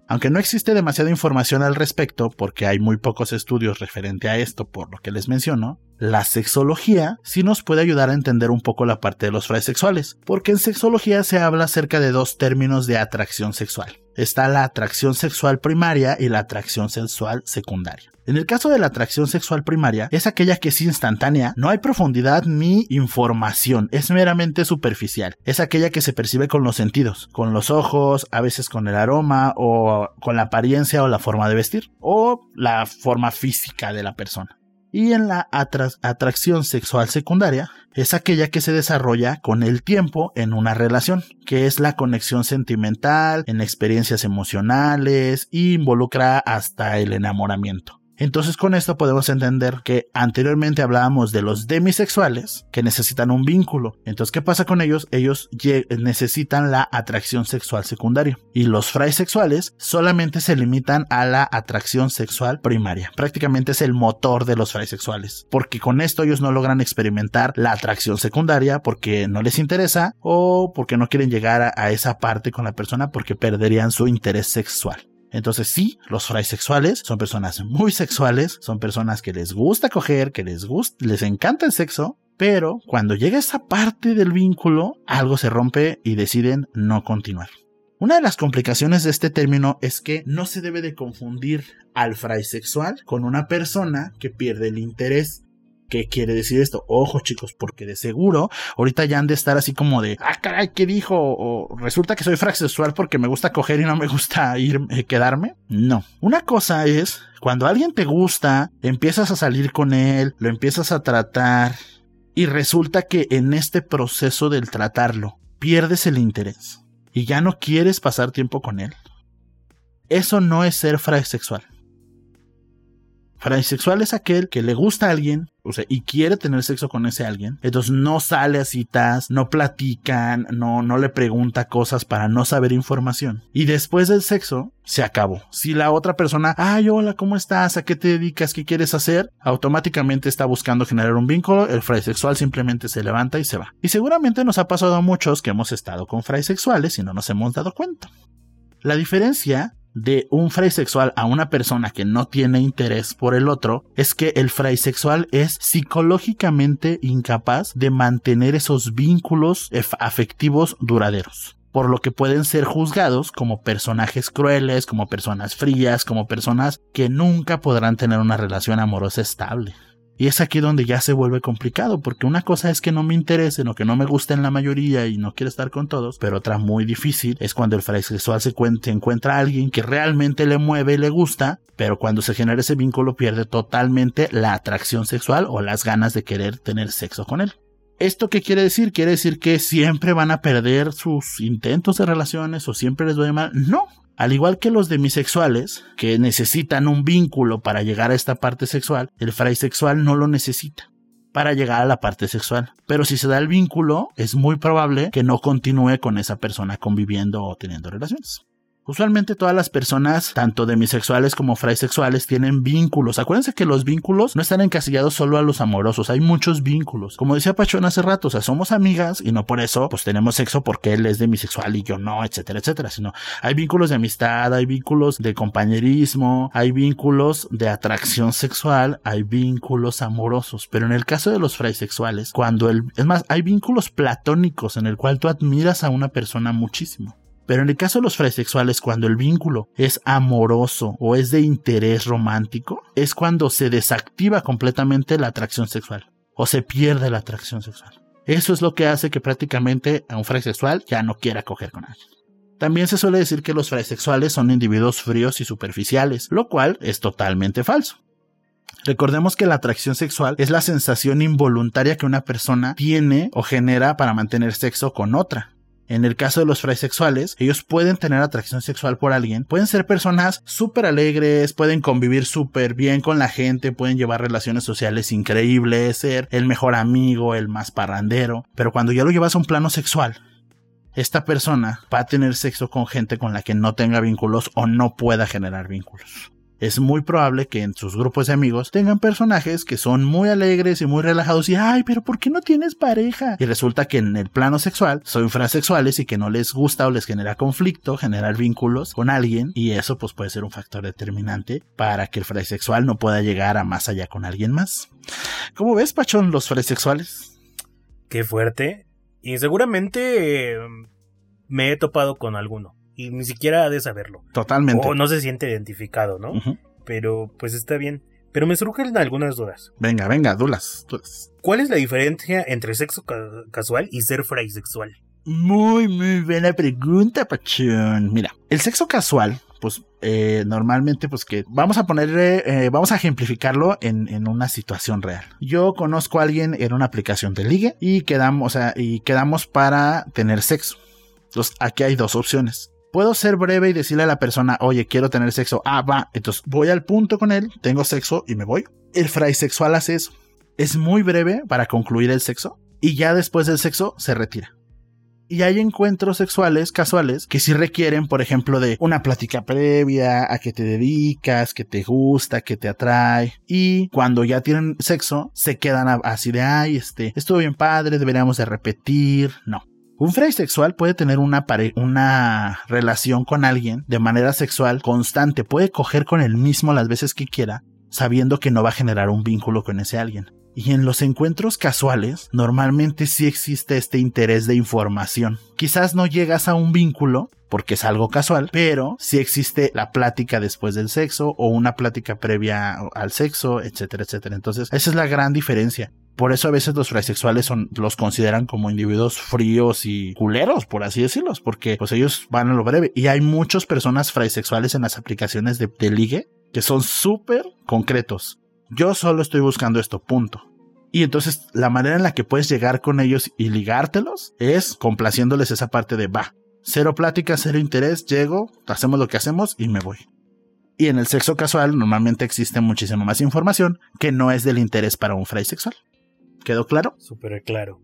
S2: Aunque no existe demasiada información al respecto, porque hay muy pocos estudios referente a esto por lo que les menciono, la sexología sí nos puede ayudar a entender un poco la parte de los sexuales, porque en sexología se habla acerca de dos términos de atracción sexual. Está la atracción sexual primaria y la atracción sexual secundaria. En el caso de la atracción sexual primaria, es aquella que es instantánea, no hay profundidad ni información, es meramente superficial. Es aquella que se percibe con los sentidos, con los ojos, a veces con el aroma o con la apariencia o la forma de vestir, o la forma física de la persona. Y en la atracción sexual secundaria es aquella que se desarrolla con el tiempo en una relación, que es la conexión sentimental, en experiencias emocionales e involucra hasta el enamoramiento. Entonces con esto podemos entender que anteriormente hablábamos de los demisexuales que necesitan un vínculo. Entonces, ¿qué pasa con ellos? Ellos necesitan la atracción sexual secundaria. Y los fraisexuales solamente se limitan a la atracción sexual primaria. Prácticamente es el motor de los fraisexuales. Porque con esto ellos no logran experimentar la atracción secundaria porque no les interesa o porque no quieren llegar a, a esa parte con la persona porque perderían su interés sexual. Entonces sí, los sexuales son personas muy sexuales, son personas que les gusta coger, que les gusta, les encanta el sexo, pero cuando llega esa parte del vínculo, algo se rompe y deciden no continuar. Una de las complicaciones de este término es que no se debe de confundir al sexual con una persona que pierde el interés ¿Qué quiere decir esto? Ojo chicos, porque de seguro ahorita ya han de estar así como de, ah, caray, ¿qué dijo? O resulta que soy fraxexual porque me gusta coger y no me gusta ir, eh, quedarme. No. Una cosa es, cuando alguien te gusta, empiezas a salir con él, lo empiezas a tratar y resulta que en este proceso del tratarlo pierdes el interés y ya no quieres pasar tiempo con él. Eso no es ser fraxexual. Fraisexual es aquel que le gusta a alguien, o sea, y quiere tener sexo con ese alguien. Entonces no sale a citas, no platican, no, no le pregunta cosas para no saber información. Y después del sexo, se acabó. Si la otra persona, ay, hola, ¿cómo estás? ¿A qué te dedicas? ¿Qué quieres hacer? Automáticamente está buscando generar un vínculo. El fraisexual simplemente se levanta y se va. Y seguramente nos ha pasado a muchos que hemos estado con fraisexuales y no nos hemos dado cuenta. La diferencia de un fraisexual a una persona que no tiene interés por el otro es que el fraisexual es psicológicamente incapaz de mantener esos vínculos afectivos duraderos por lo que pueden ser juzgados como personajes crueles, como personas frías, como personas que nunca podrán tener una relación amorosa estable. Y es aquí donde ya se vuelve complicado, porque una cosa es que no me interesen o que no me gusten la mayoría y no quiero estar con todos, pero otra muy difícil es cuando el fraisexual se, se encuentra a alguien que realmente le mueve y le gusta, pero cuando se genera ese vínculo pierde totalmente la atracción sexual o las ganas de querer tener sexo con él. ¿Esto qué quiere decir? ¿Quiere decir que siempre van a perder sus intentos de relaciones o siempre les duele mal? No, al igual que los demisexuales, que necesitan un vínculo para llegar a esta parte sexual, el fraisexual no lo necesita para llegar a la parte sexual. Pero si se da el vínculo, es muy probable que no continúe con esa persona conviviendo o teniendo relaciones. Usualmente todas las personas, tanto demisexuales como fraisexuales, tienen vínculos. Acuérdense que los vínculos no están encasillados solo a los amorosos, hay muchos vínculos. Como decía Pachón hace rato, o sea, somos amigas y no por eso pues tenemos sexo porque él es demisexual y yo no, etcétera, etcétera, sino hay vínculos de amistad, hay vínculos de compañerismo, hay vínculos de atracción sexual, hay vínculos amorosos. Pero en el caso de los fraisexuales, cuando el, es más, hay vínculos platónicos en el cual tú admiras a una persona muchísimo. Pero en el caso de los fraisexuales, cuando el vínculo es amoroso o es de interés romántico, es cuando se desactiva completamente la atracción sexual o se pierde la atracción sexual. Eso es lo que hace que prácticamente a un fraisexual ya no quiera coger con alguien. También se suele decir que los fraisexuales son individuos fríos y superficiales, lo cual es totalmente falso. Recordemos que la atracción sexual es la sensación involuntaria que una persona tiene o genera para mantener sexo con otra. En el caso de los fraisexuales, ellos pueden tener atracción sexual por alguien, pueden ser personas súper alegres, pueden convivir súper bien con la gente, pueden llevar relaciones sociales increíbles, ser el mejor amigo, el más parrandero, pero cuando ya lo llevas a un plano sexual, esta persona va a tener sexo con gente con la que no tenga vínculos o no pueda generar vínculos es muy probable que en sus grupos de amigos tengan personajes que son muy alegres y muy relajados y ay, pero ¿por qué no tienes pareja? Y resulta que en el plano sexual son infrasexuales y que no les gusta o les genera conflicto generar vínculos con alguien y eso pues puede ser un factor determinante para que el fraisexual no pueda llegar a más allá con alguien más. ¿Cómo ves, Pachón, los fraisexuales?
S1: Qué fuerte. Y seguramente eh, me he topado con alguno y ni siquiera ha de saberlo.
S2: Totalmente.
S1: O no se siente identificado, ¿no? Pero pues está bien. Pero me surgen algunas dudas.
S2: Venga, venga, dudas,
S1: ¿Cuál es la diferencia entre sexo casual y ser fraisexual?
S2: Muy, muy buena pregunta, Pachón. Mira, el sexo casual, pues eh, normalmente, pues que vamos a ponerle, eh, vamos a ejemplificarlo en, en, una situación real. Yo conozco a alguien en una aplicación de ligue y quedamos, o sea, y quedamos para tener sexo. Entonces, aquí hay dos opciones puedo ser breve y decirle a la persona, oye, quiero tener sexo. Ah, va. Entonces voy al punto con él, tengo sexo y me voy. El fraisexual hace eso. Es muy breve para concluir el sexo y ya después del sexo se retira. Y hay encuentros sexuales casuales que sí requieren, por ejemplo, de una plática previa, a qué te dedicas, qué te gusta, qué te atrae. Y cuando ya tienen sexo, se quedan así de, ay, este, estuvo bien padre, deberíamos de repetir. No. Un fraisexual puede tener una, una relación con alguien de manera sexual constante, puede coger con el mismo las veces que quiera, sabiendo que no va a generar un vínculo con ese alguien. Y en los encuentros casuales, normalmente sí existe este interés de información. Quizás no llegas a un vínculo, porque es algo casual, pero sí existe la plática después del sexo o una plática previa al sexo, etcétera, etcétera. Entonces, esa es la gran diferencia. Por eso a veces los fraisexuales son, los consideran como individuos fríos y culeros, por así decirlos, porque pues ellos van a lo breve. Y hay muchas personas fraisexuales en las aplicaciones de, de ligue que son súper concretos. Yo solo estoy buscando esto, punto. Y entonces la manera en la que puedes llegar con ellos y ligártelos es complaciéndoles esa parte de va. Cero plática, cero interés, llego, hacemos lo que hacemos y me voy. Y en el sexo casual normalmente existe muchísima más información que no es del interés para un fray sexual. ¿Quedó claro?
S1: Súper claro.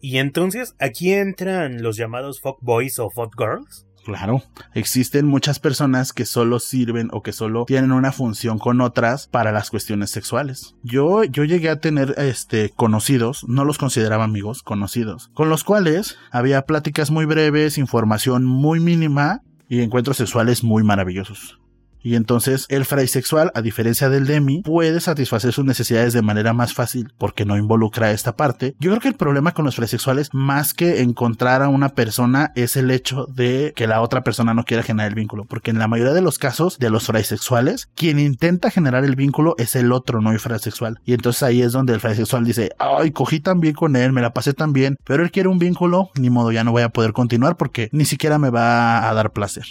S1: Y entonces, ¿aquí entran los llamados fuck boys o fuck girls?
S2: Claro, existen muchas personas que solo sirven o que solo tienen una función con otras para las cuestiones sexuales. Yo, yo llegué a tener este conocidos, no los consideraba amigos, conocidos, con los cuales había pláticas muy breves, información muy mínima y encuentros sexuales muy maravillosos. Y entonces el fraisexual, a diferencia del demi, puede satisfacer sus necesidades de manera más fácil porque no involucra esta parte. Yo creo que el problema con los fraisexuales, más que encontrar a una persona, es el hecho de que la otra persona no quiera generar el vínculo. Porque en la mayoría de los casos de los fraisexuales, quien intenta generar el vínculo es el otro no fraisexual. Y entonces ahí es donde el fraisexual dice, ay, cogí tan bien con él, me la pasé tan bien, pero él quiere un vínculo, ni modo, ya no voy a poder continuar porque ni siquiera me va a dar placer.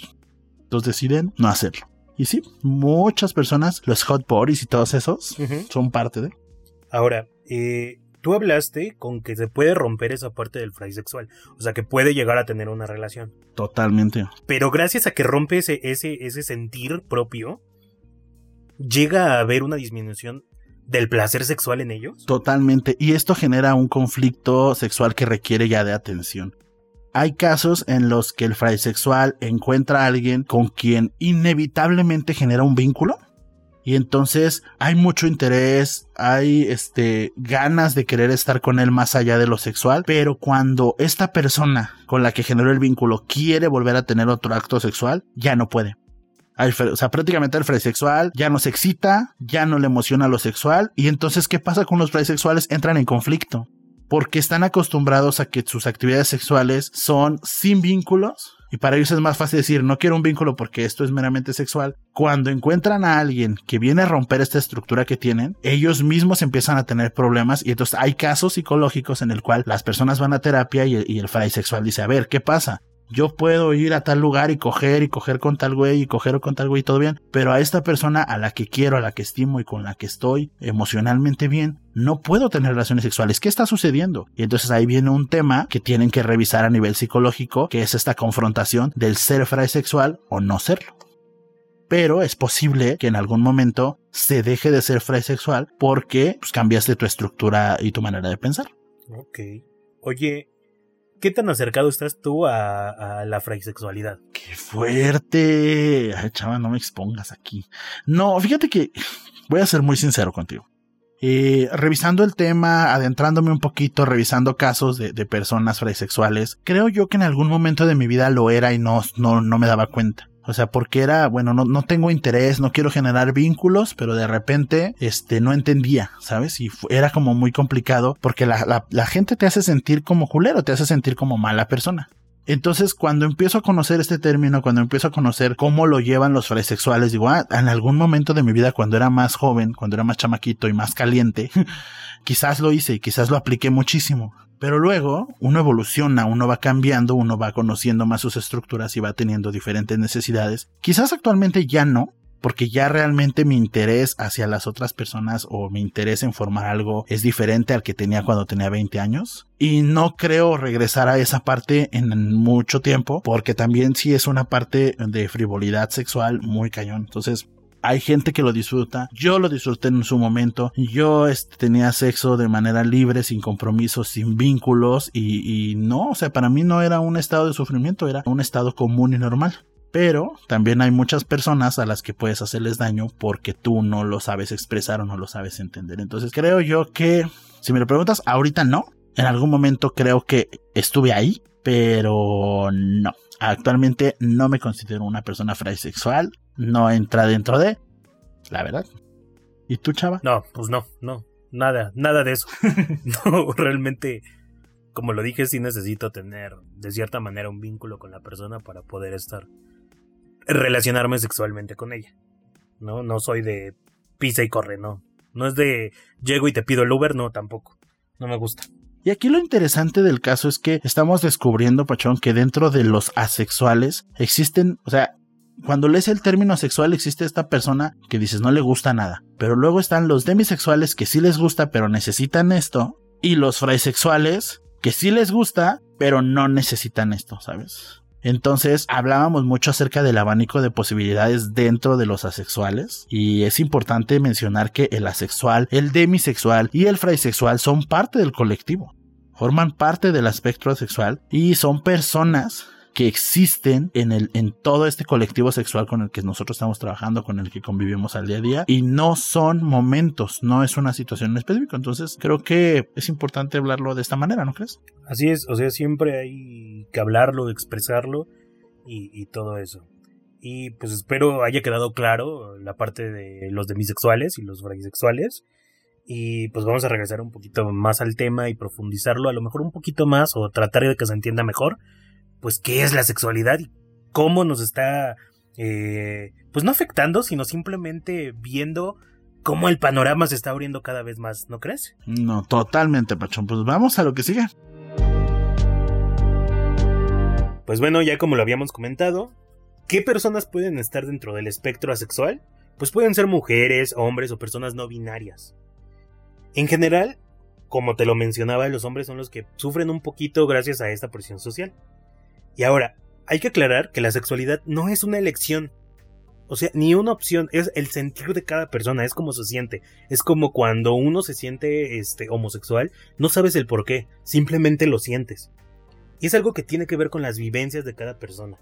S2: Entonces deciden no hacerlo. Y sí, muchas personas, los hot bodies y todos esos, son parte de.
S1: Ahora, eh, tú hablaste con que se puede romper esa parte del fray sexual. O sea, que puede llegar a tener una relación.
S2: Totalmente.
S1: Pero gracias a que rompe ese, ese, ese sentir propio, llega a haber una disminución del placer sexual en ellos.
S2: Totalmente. Y esto genera un conflicto sexual que requiere ya de atención. Hay casos en los que el sexual encuentra a alguien con quien inevitablemente genera un vínculo. Y entonces hay mucho interés, hay este ganas de querer estar con él más allá de lo sexual, pero cuando esta persona con la que generó el vínculo quiere volver a tener otro acto sexual, ya no puede. O sea, prácticamente el sexual ya no se excita, ya no le emociona lo sexual, y entonces, ¿qué pasa con los sexuales? Entran en conflicto porque están acostumbrados a que sus actividades sexuales son sin vínculos. Y para ellos es más fácil decir, no quiero un vínculo porque esto es meramente sexual. Cuando encuentran a alguien que viene a romper esta estructura que tienen, ellos mismos empiezan a tener problemas y entonces hay casos psicológicos en el cual las personas van a terapia y, y el fray sexual dice, a ver, ¿qué pasa? Yo puedo ir a tal lugar y coger y coger con tal güey y coger con tal güey y todo bien, pero a esta persona a la que quiero, a la que estimo y con la que estoy emocionalmente bien, no puedo tener relaciones sexuales. ¿Qué está sucediendo? Y entonces ahí viene un tema que tienen que revisar a nivel psicológico, que es esta confrontación del ser sexual o no serlo. Pero es posible que en algún momento se deje de ser sexual porque pues, cambiaste tu estructura y tu manera de pensar.
S1: Ok. Oye, ¿Qué tan acercado estás tú a, la fraisexualidad?
S2: ¡Qué fuerte! Ay, chava, no me expongas aquí. No, fíjate que voy a ser muy sincero contigo. Eh, revisando el tema, adentrándome un poquito, revisando casos de, personas fraisexuales, creo yo que en algún momento de mi vida lo era y no, no, no me daba cuenta. O sea, porque era, bueno, no, no tengo interés, no quiero generar vínculos, pero de repente, este, no entendía, ¿sabes? Y era como muy complicado porque la, la, gente te hace sentir como culero, te hace sentir como mala persona. Entonces, cuando empiezo a conocer este término, cuando empiezo a conocer cómo lo llevan los sexuales, digo, ah, en algún momento de mi vida, cuando era más joven, cuando era más chamaquito y más caliente, quizás lo hice y quizás lo apliqué muchísimo. Pero luego uno evoluciona, uno va cambiando, uno va conociendo más sus estructuras y va teniendo diferentes necesidades. Quizás actualmente ya no, porque ya realmente mi interés hacia las otras personas o mi interés en formar algo es diferente al que tenía cuando tenía 20 años. Y no creo regresar a esa parte en mucho tiempo, porque también sí es una parte de frivolidad sexual muy cañón. Entonces, hay gente que lo disfruta. Yo lo disfruté en su momento. Yo este, tenía sexo de manera libre, sin compromisos, sin vínculos. Y, y no, o sea, para mí no era un estado de sufrimiento, era un estado común y normal. Pero también hay muchas personas a las que puedes hacerles daño porque tú no lo sabes expresar o no lo sabes entender. Entonces creo yo que, si me lo preguntas, ahorita no. En algún momento creo que estuve ahí, pero no. Actualmente no me considero una persona fraisexual no entra dentro de, la verdad. ¿Y tú, chava?
S1: No, pues no, no, nada, nada de eso. no, realmente, como lo dije, sí necesito tener de cierta manera un vínculo con la persona para poder estar, relacionarme sexualmente con ella. No, no soy de pisa y corre, no. No es de llego y te pido el Uber, no, tampoco. No me gusta.
S2: Y aquí lo interesante del caso es que estamos descubriendo, Pachón, que dentro de los asexuales existen, o sea, cuando lees el término sexual existe esta persona que dices no le gusta nada, pero luego están los demisexuales que sí les gusta pero necesitan esto y los fraisexuales que sí les gusta pero no necesitan esto, ¿sabes? Entonces hablábamos mucho acerca del abanico de posibilidades dentro de los asexuales y es importante mencionar que el asexual, el demisexual y el fraisexual son parte del colectivo, forman parte del espectro sexual y son personas que existen en el en todo este colectivo sexual con el que nosotros estamos trabajando, con el que convivimos al día a día y no son momentos, no es una situación específica. Entonces, creo que es importante hablarlo de esta manera, ¿no crees?
S1: Así es, o sea, siempre hay que hablarlo, expresarlo y, todo eso. Y pues espero haya quedado claro la parte de los demisexuales y los bisexuales. Y pues vamos a regresar un poquito más al tema y profundizarlo a lo mejor un poquito más o tratar de que se entienda mejor. Pues qué es la sexualidad y cómo nos está eh, pues no afectando, sino simplemente viendo cómo el panorama se está abriendo cada vez más, ¿no crees?
S2: No, totalmente, Pachón. Pues vamos a lo que sigue.
S1: Pues bueno, ya como lo habíamos comentado, ¿qué personas pueden estar dentro del espectro asexual? Pues pueden ser mujeres, hombres o personas no binarias. En general, como te lo mencionaba, los hombres son los que sufren un poquito gracias a esta presión social. Y ahora, hay que aclarar que la sexualidad no es una elección, o sea, ni una opción, es el sentir de cada persona, es como se siente. Es como cuando uno se siente este, homosexual, no sabes el por qué, simplemente lo sientes. Y es algo que tiene que ver con las vivencias de cada persona.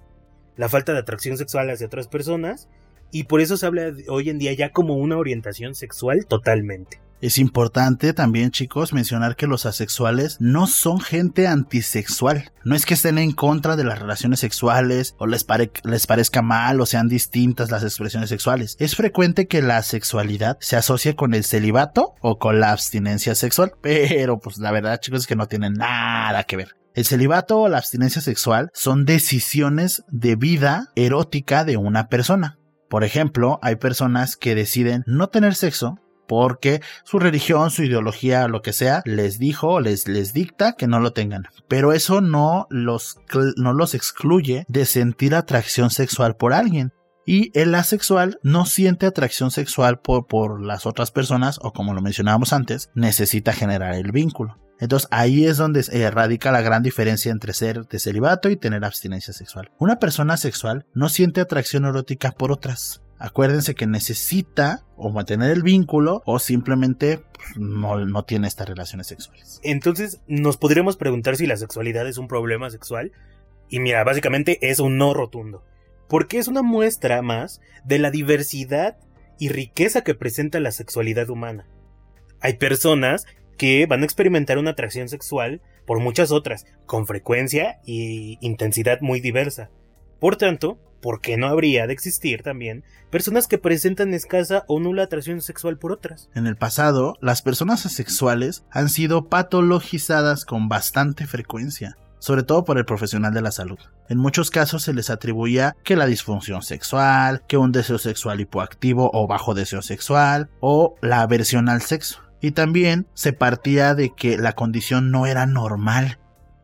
S1: La falta de atracción sexual hacia otras personas, y por eso se habla hoy en día ya como una orientación sexual totalmente.
S2: Es importante también, chicos, mencionar que los asexuales no son gente antisexual. No es que estén en contra de las relaciones sexuales o les, les parezca mal o sean distintas las expresiones sexuales. Es frecuente que la sexualidad se asocie con el celibato o con la abstinencia sexual, pero pues la verdad, chicos, es que no tienen nada que ver. El celibato o la abstinencia sexual son decisiones de vida erótica de una persona. Por ejemplo, hay personas que deciden no tener sexo porque su religión, su ideología, lo que sea, les dijo, les, les dicta que no lo tengan. Pero eso no los, no los excluye de sentir atracción sexual por alguien. Y el asexual no siente atracción sexual por, por las otras personas o como lo mencionábamos antes, necesita generar el vínculo. Entonces ahí es donde radica la gran diferencia entre ser de celibato y tener abstinencia sexual. Una persona sexual no siente atracción erótica por otras, acuérdense que necesita o mantener el vínculo o simplemente pues, no, no, tiene estas relaciones sexuales.
S1: Entonces, nos podríamos preguntar si la sexualidad es un problema sexual. Y mira, básicamente es un no rotundo. Porque es una muestra más de la diversidad y riqueza que presenta la sexualidad humana. Hay personas que van a experimentar una atracción sexual por muchas otras, con frecuencia y intensidad muy diversa. Por tanto, ¿por qué no habría de existir también personas que presentan escasa o nula atracción sexual por otras?
S2: En el pasado, las personas asexuales han sido patologizadas con bastante frecuencia sobre todo por el profesional de la salud. En muchos casos se les atribuía que la disfunción sexual, que un deseo sexual hipoactivo o bajo deseo sexual, o la aversión al sexo. Y también se partía de que la condición no era normal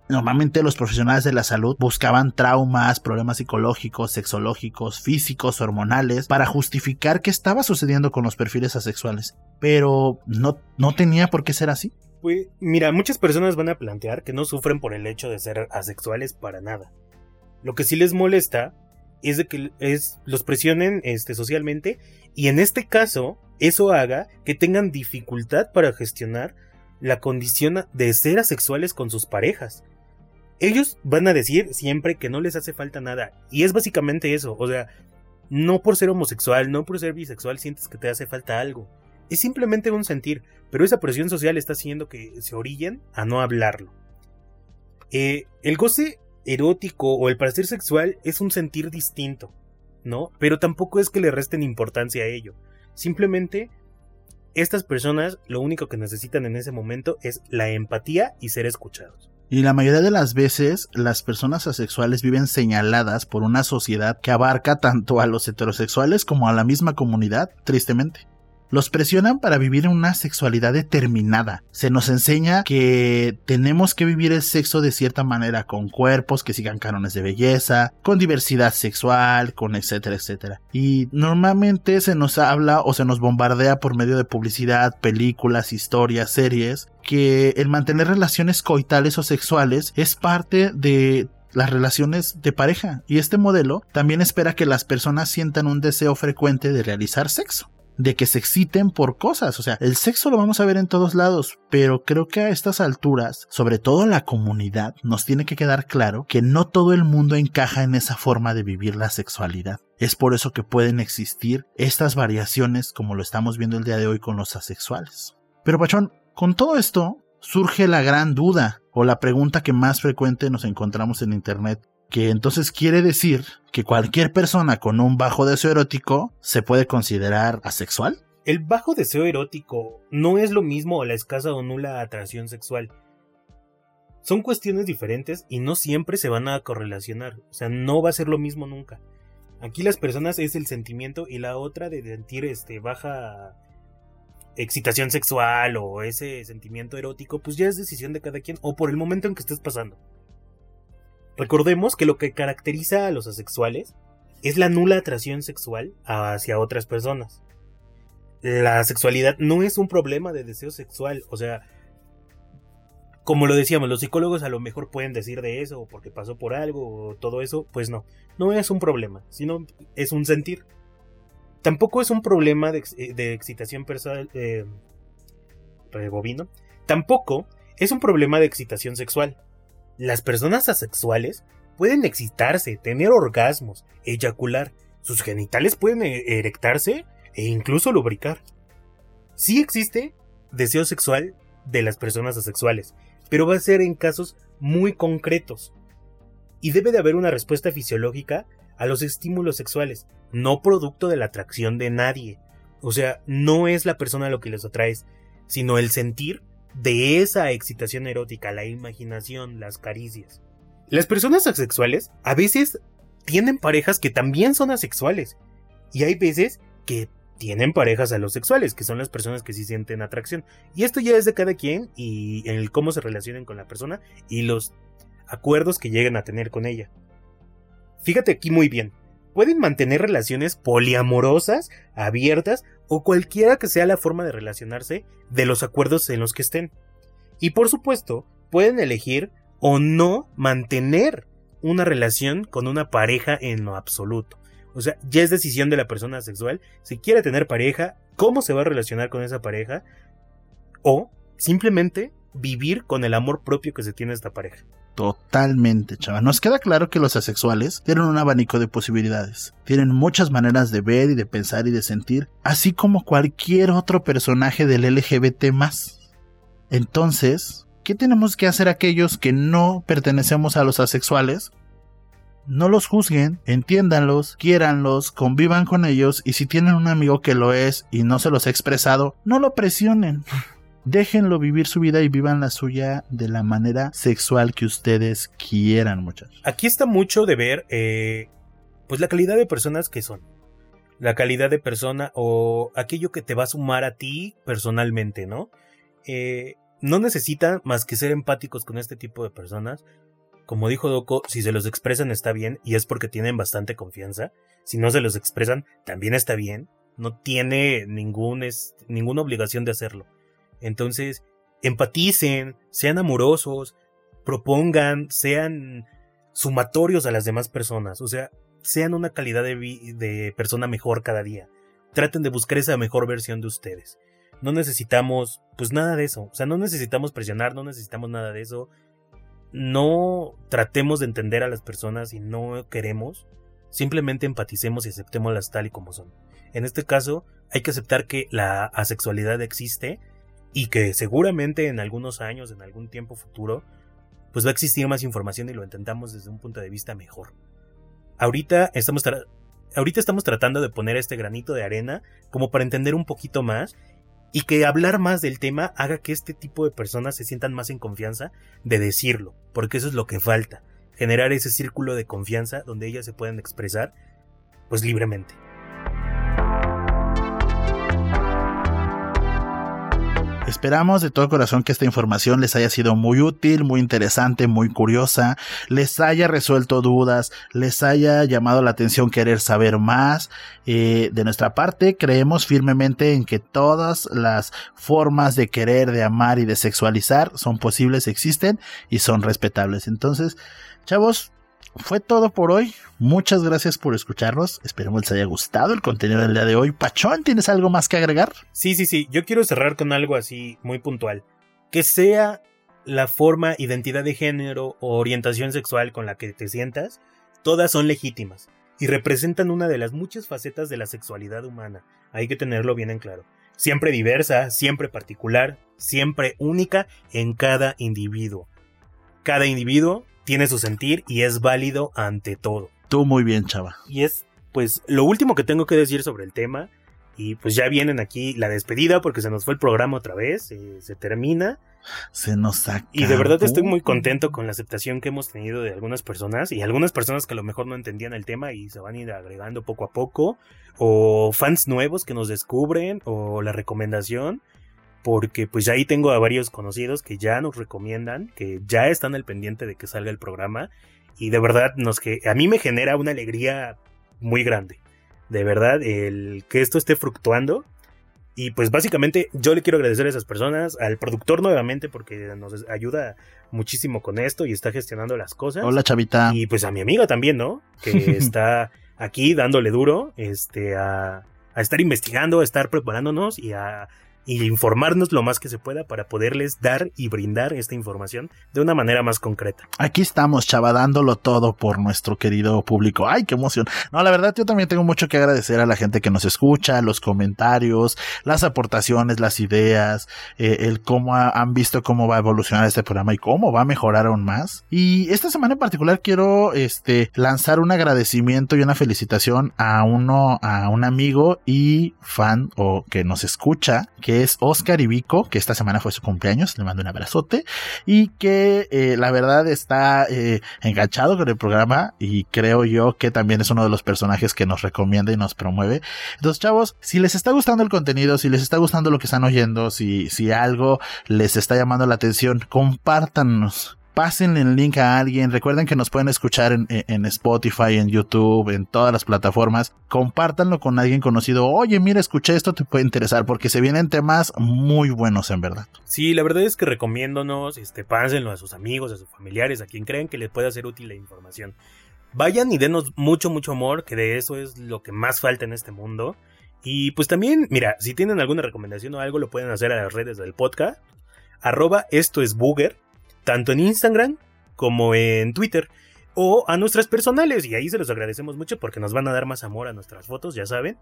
S2: Normalmente los profesionales de la salud buscaban traumas, problemas psicológicos, sexológicos, físicos, hormonales, para justificar qué estaba sucediendo con los perfiles asexuales. Pero no, no tenía por qué ser así.
S1: Pues, mira, muchas personas van a plantear que no sufren por el hecho de ser asexuales para nada. Lo que sí les molesta es de que los presionen este, socialmente y en este caso eso haga que tengan dificultad para gestionar la condición de ser asexuales con sus parejas ellos van a decir siempre que no les hace falta nada. Y es básicamente eso. O sea, no por ser homosexual, no por ser bisexual sientes que te hace falta algo. Es simplemente un sentir. Pero esa presión social está haciendo que se orillen a no hablarlo. Eh, el goce erótico o el placer sexual es un sentir distinto, ¿no? Pero tampoco es que le resten importancia a ello. Simplemente estas personas lo único que necesitan en ese momento es la empatía y ser escuchados.
S2: Y la mayoría de las veces las personas asexuales viven señaladas por una sociedad que abarca tanto a los heterosexuales como a la misma comunidad, tristemente. Los presionan para vivir una sexualidad determinada. Se nos enseña que tenemos que vivir el sexo de cierta manera, con cuerpos que sigan cánones de belleza, con diversidad sexual, con etcétera, etcétera. Y normalmente se nos habla o se nos bombardea por medio de publicidad, películas, historias, series, que el mantener relaciones coitales o sexuales es parte de las relaciones de pareja y este modelo también espera que las personas sientan un deseo frecuente de realizar sexo de que se exciten por cosas. O sea, el sexo lo vamos a ver en todos lados, pero creo que a estas alturas, sobre todo la comunidad, nos tiene que quedar claro que no todo el mundo encaja en esa forma de vivir la sexualidad. Es por eso que pueden existir estas variaciones como lo estamos viendo el día de hoy con los asexuales. Pero Pachón, con todo esto surge la gran duda o la pregunta que más frecuente nos encontramos en Internet que entonces quiere decir que cualquier persona con un bajo deseo erótico se puede considerar asexual.
S1: El bajo deseo erótico no es lo mismo a la escasa o nula atracción sexual. Son cuestiones diferentes y no siempre se van a correlacionar, o sea, no va a ser lo mismo nunca. Aquí las personas es el sentimiento y la otra de sentir este baja excitación sexual o ese sentimiento erótico, pues ya es decisión de cada quien o por el momento en que estés pasando. Recordemos que lo que caracteriza a los asexuales es la nula atracción sexual hacia otras personas. La sexualidad no es un problema de deseo sexual, o sea, como lo decíamos, los psicólogos a lo mejor pueden decir de eso, porque pasó por algo, o todo eso, pues no, no es un problema, sino es un sentir. Tampoco es un problema de, eh, excitación personal, eh, bovino, tampoco es un problema de excitación sexual. Las personas asexuales pueden excitarse, tener orgasmos, eyacular, sus genitales pueden eh, erectarse e incluso lubricar. Sí existe deseo sexual de las personas asexuales, pero va a ser en casos muy concretos. Y debe de haber una respuesta fisiológica a los estímulos sexuales, no producto de la atracción de nadie. O sea, no es la persona lo que les atrae, sino el sentir de esa excitación erótica, la imaginación, las caricias. Las personas asexuales a veces tienen parejas que también son asexuales. Y hay veces que tienen parejas alosexuales, que son las personas que sí sienten atracción. Y esto ya es de cada quien y en el cómo se relacionen con la persona y los acuerdos que lleguen a tener con ella. Fíjate aquí muy bien. Pueden mantener relaciones poliamorosas, abiertas o cualquiera que sea la forma de relacionarse de los acuerdos en los que estén. Y por supuesto, pueden elegir o no mantener una relación con una pareja en lo absoluto. O sea, ya es decisión de la persona sexual si quiere tener pareja, cómo se va a relacionar con esa pareja o simplemente vivir con el amor propio que se tiene esta pareja.
S2: Totalmente, chava. Nos queda claro que los asexuales tienen un abanico de posibilidades. Tienen muchas maneras de ver y de pensar y de sentir, así como cualquier otro personaje del LGBT Entonces, ¿qué tenemos que hacer aquellos que no pertenecemos a los asexuales no los juzguen, entiéndanlos, quiéranlos, convivan con ellos y si tienen un amigo que lo es y no se los ha expresado, no lo presionen. Déjenlo vivir su vida y vivan la suya de la manera sexual que ustedes quieran, muchachos.
S1: Aquí está mucho de ver, eh, pues la calidad de personas que son. La calidad de persona o aquello que te va a sumar a ti personalmente, ¿no? Eh, no necesita más que ser empáticos con este tipo de personas, como dijo Doko, si se los expresan está bien y es porque tienen bastante confianza. Si no se los expresan, también está bien. No tiene ningún, es, ninguna obligación de hacerlo. Entonces, empaticen, sean amorosos, propongan, sean sumatorios a las demás personas. O sea, sean una calidad de, de persona mejor cada día. Traten de buscar esa mejor versión de ustedes. No necesitamos, pues nada de eso. O sea, no necesitamos presionar, no necesitamos nada de eso no tratemos de entender a las personas y no queremos, simplemente empaticemos y aceptémoslas tal y como son. En este caso, hay que aceptar que la asexualidad existe y que seguramente en algunos años, en algún tiempo futuro, pues va a existir más información y lo intentamos desde un punto de vista mejor. Ahorita estamos, ahorita estamos tratando de poner este granito de arena como para entender un poquito más y que hablar más del tema haga que este tipo de personas se sientan más en confianza de decirlo, porque eso es lo que falta, generar ese círculo de confianza donde ellas se puedan expresar pues libremente.
S2: Esperamos de todo corazón que esta información les haya sido muy útil, muy interesante, muy curiosa, les haya resuelto dudas, les haya llamado la atención querer saber más. Eh, de nuestra parte, creemos firmemente en que todas las formas de querer, de amar y de sexualizar son posibles, existen y son respetables. Entonces, chavos, fue todo por hoy. Muchas gracias por escucharnos. Esperemos les haya gustado el contenido del día de hoy. Pachón, ¿tienes algo más que agregar?
S1: Sí, sí, sí. Yo quiero cerrar con algo así muy puntual. Que sea la forma, identidad de género o orientación sexual con la que te sientas, todas son legítimas y representan una de las muchas facetas de la sexualidad humana. Hay que tenerlo bien en claro. Siempre diversa, siempre particular, siempre única en cada individuo. Cada individuo tiene su sentir y es válido ante todo.
S2: Tú muy bien, chava.
S1: Y es pues lo último que tengo que decir sobre el tema. Y pues ya vienen aquí la despedida porque se nos fue el programa otra vez, eh, se termina.
S2: Se nos acabó.
S1: Y de verdad estoy muy contento con la aceptación que hemos tenido de algunas personas y algunas personas que a lo mejor no entendían el tema y se van a ir agregando poco a poco, o fans nuevos que nos descubren, o la recomendación, porque pues ya ahí tengo a varios conocidos que ya nos recomiendan, que ya están al pendiente de que salga el programa y de verdad nos que a mí me genera una alegría muy grande. De verdad, el que esto esté fructuando. Y pues básicamente yo le quiero agradecer a esas personas, al productor nuevamente porque nos ayuda muchísimo con esto y está gestionando las cosas.
S2: Hola chavita.
S1: Y pues a mi amiga también, ¿no? Que está aquí dándole duro, este, a, a estar investigando, a estar preparándonos y a y informarnos lo más que se pueda para poderles dar y brindar esta información de una manera más concreta.
S2: Aquí estamos, chava, dándolo todo por nuestro querido público. ¡Ay, qué emoción! No, la verdad, yo también tengo mucho que agradecer a la gente que nos escucha, los comentarios, las aportaciones, las ideas, eh, el cómo han visto cómo va a evolucionar este programa y cómo va a mejorar aún más. Y esta semana en particular quiero este, lanzar un agradecimiento y una felicitación a uno, a un amigo y fan o que nos escucha, que es Oscar Ibico, que esta semana fue su cumpleaños, le mando un abrazote, y que eh, la verdad está eh, enganchado con el programa y creo yo que también es uno de los personajes que nos recomienda y nos promueve. Entonces, chavos, si les está gustando el contenido, si les está gustando lo que están oyendo, si, si algo les está llamando la atención, compártanos pasen el link a alguien. Recuerden que nos pueden escuchar en, Spotify, en YouTube, en todas las plataformas. Compártanlo con alguien conocido. Oye, mira, escuché esto, te puede interesar porque se vienen temas muy buenos en verdad.
S1: Sí, la verdad es que recomiéndonos, este, pásenlo a sus amigos, a sus familiares, a quien crean que les pueda ser útil la información. Vayan y denos mucho, mucho amor, que de eso es lo que más falta en este mundo. Y pues también, mira, si tienen alguna recomendación o algo, lo pueden hacer a las redes del podcast. Arroba esto es Booger tanto en Instagram como en Twitter o a nuestras personales y ahí se los agradecemos mucho porque nos van a dar más amor a nuestras fotos, ya saben,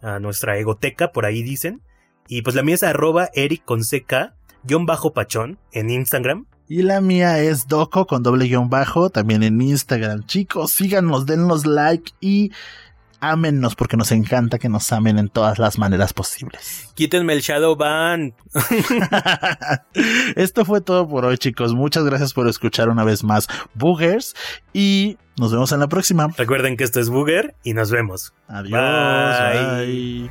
S1: a nuestra egoteca, por ahí dicen. Y pues la mía es arroba eric con ck, guion bajo pachón en Instagram.
S2: Y la mía es doco con doble guion bajo, también en Instagram. Chicos, síganos, dennos like y ámennos porque nos encanta que nos amen en todas las maneras posibles.
S1: Quítenme el Shadow Ban.
S2: Esto fue todo por hoy, chicos. Muchas gracias por escuchar una vez más Boogers y nos vemos en la próxima.
S1: Recuerden que esto es Booger y nos vemos.
S2: Adiós. bye.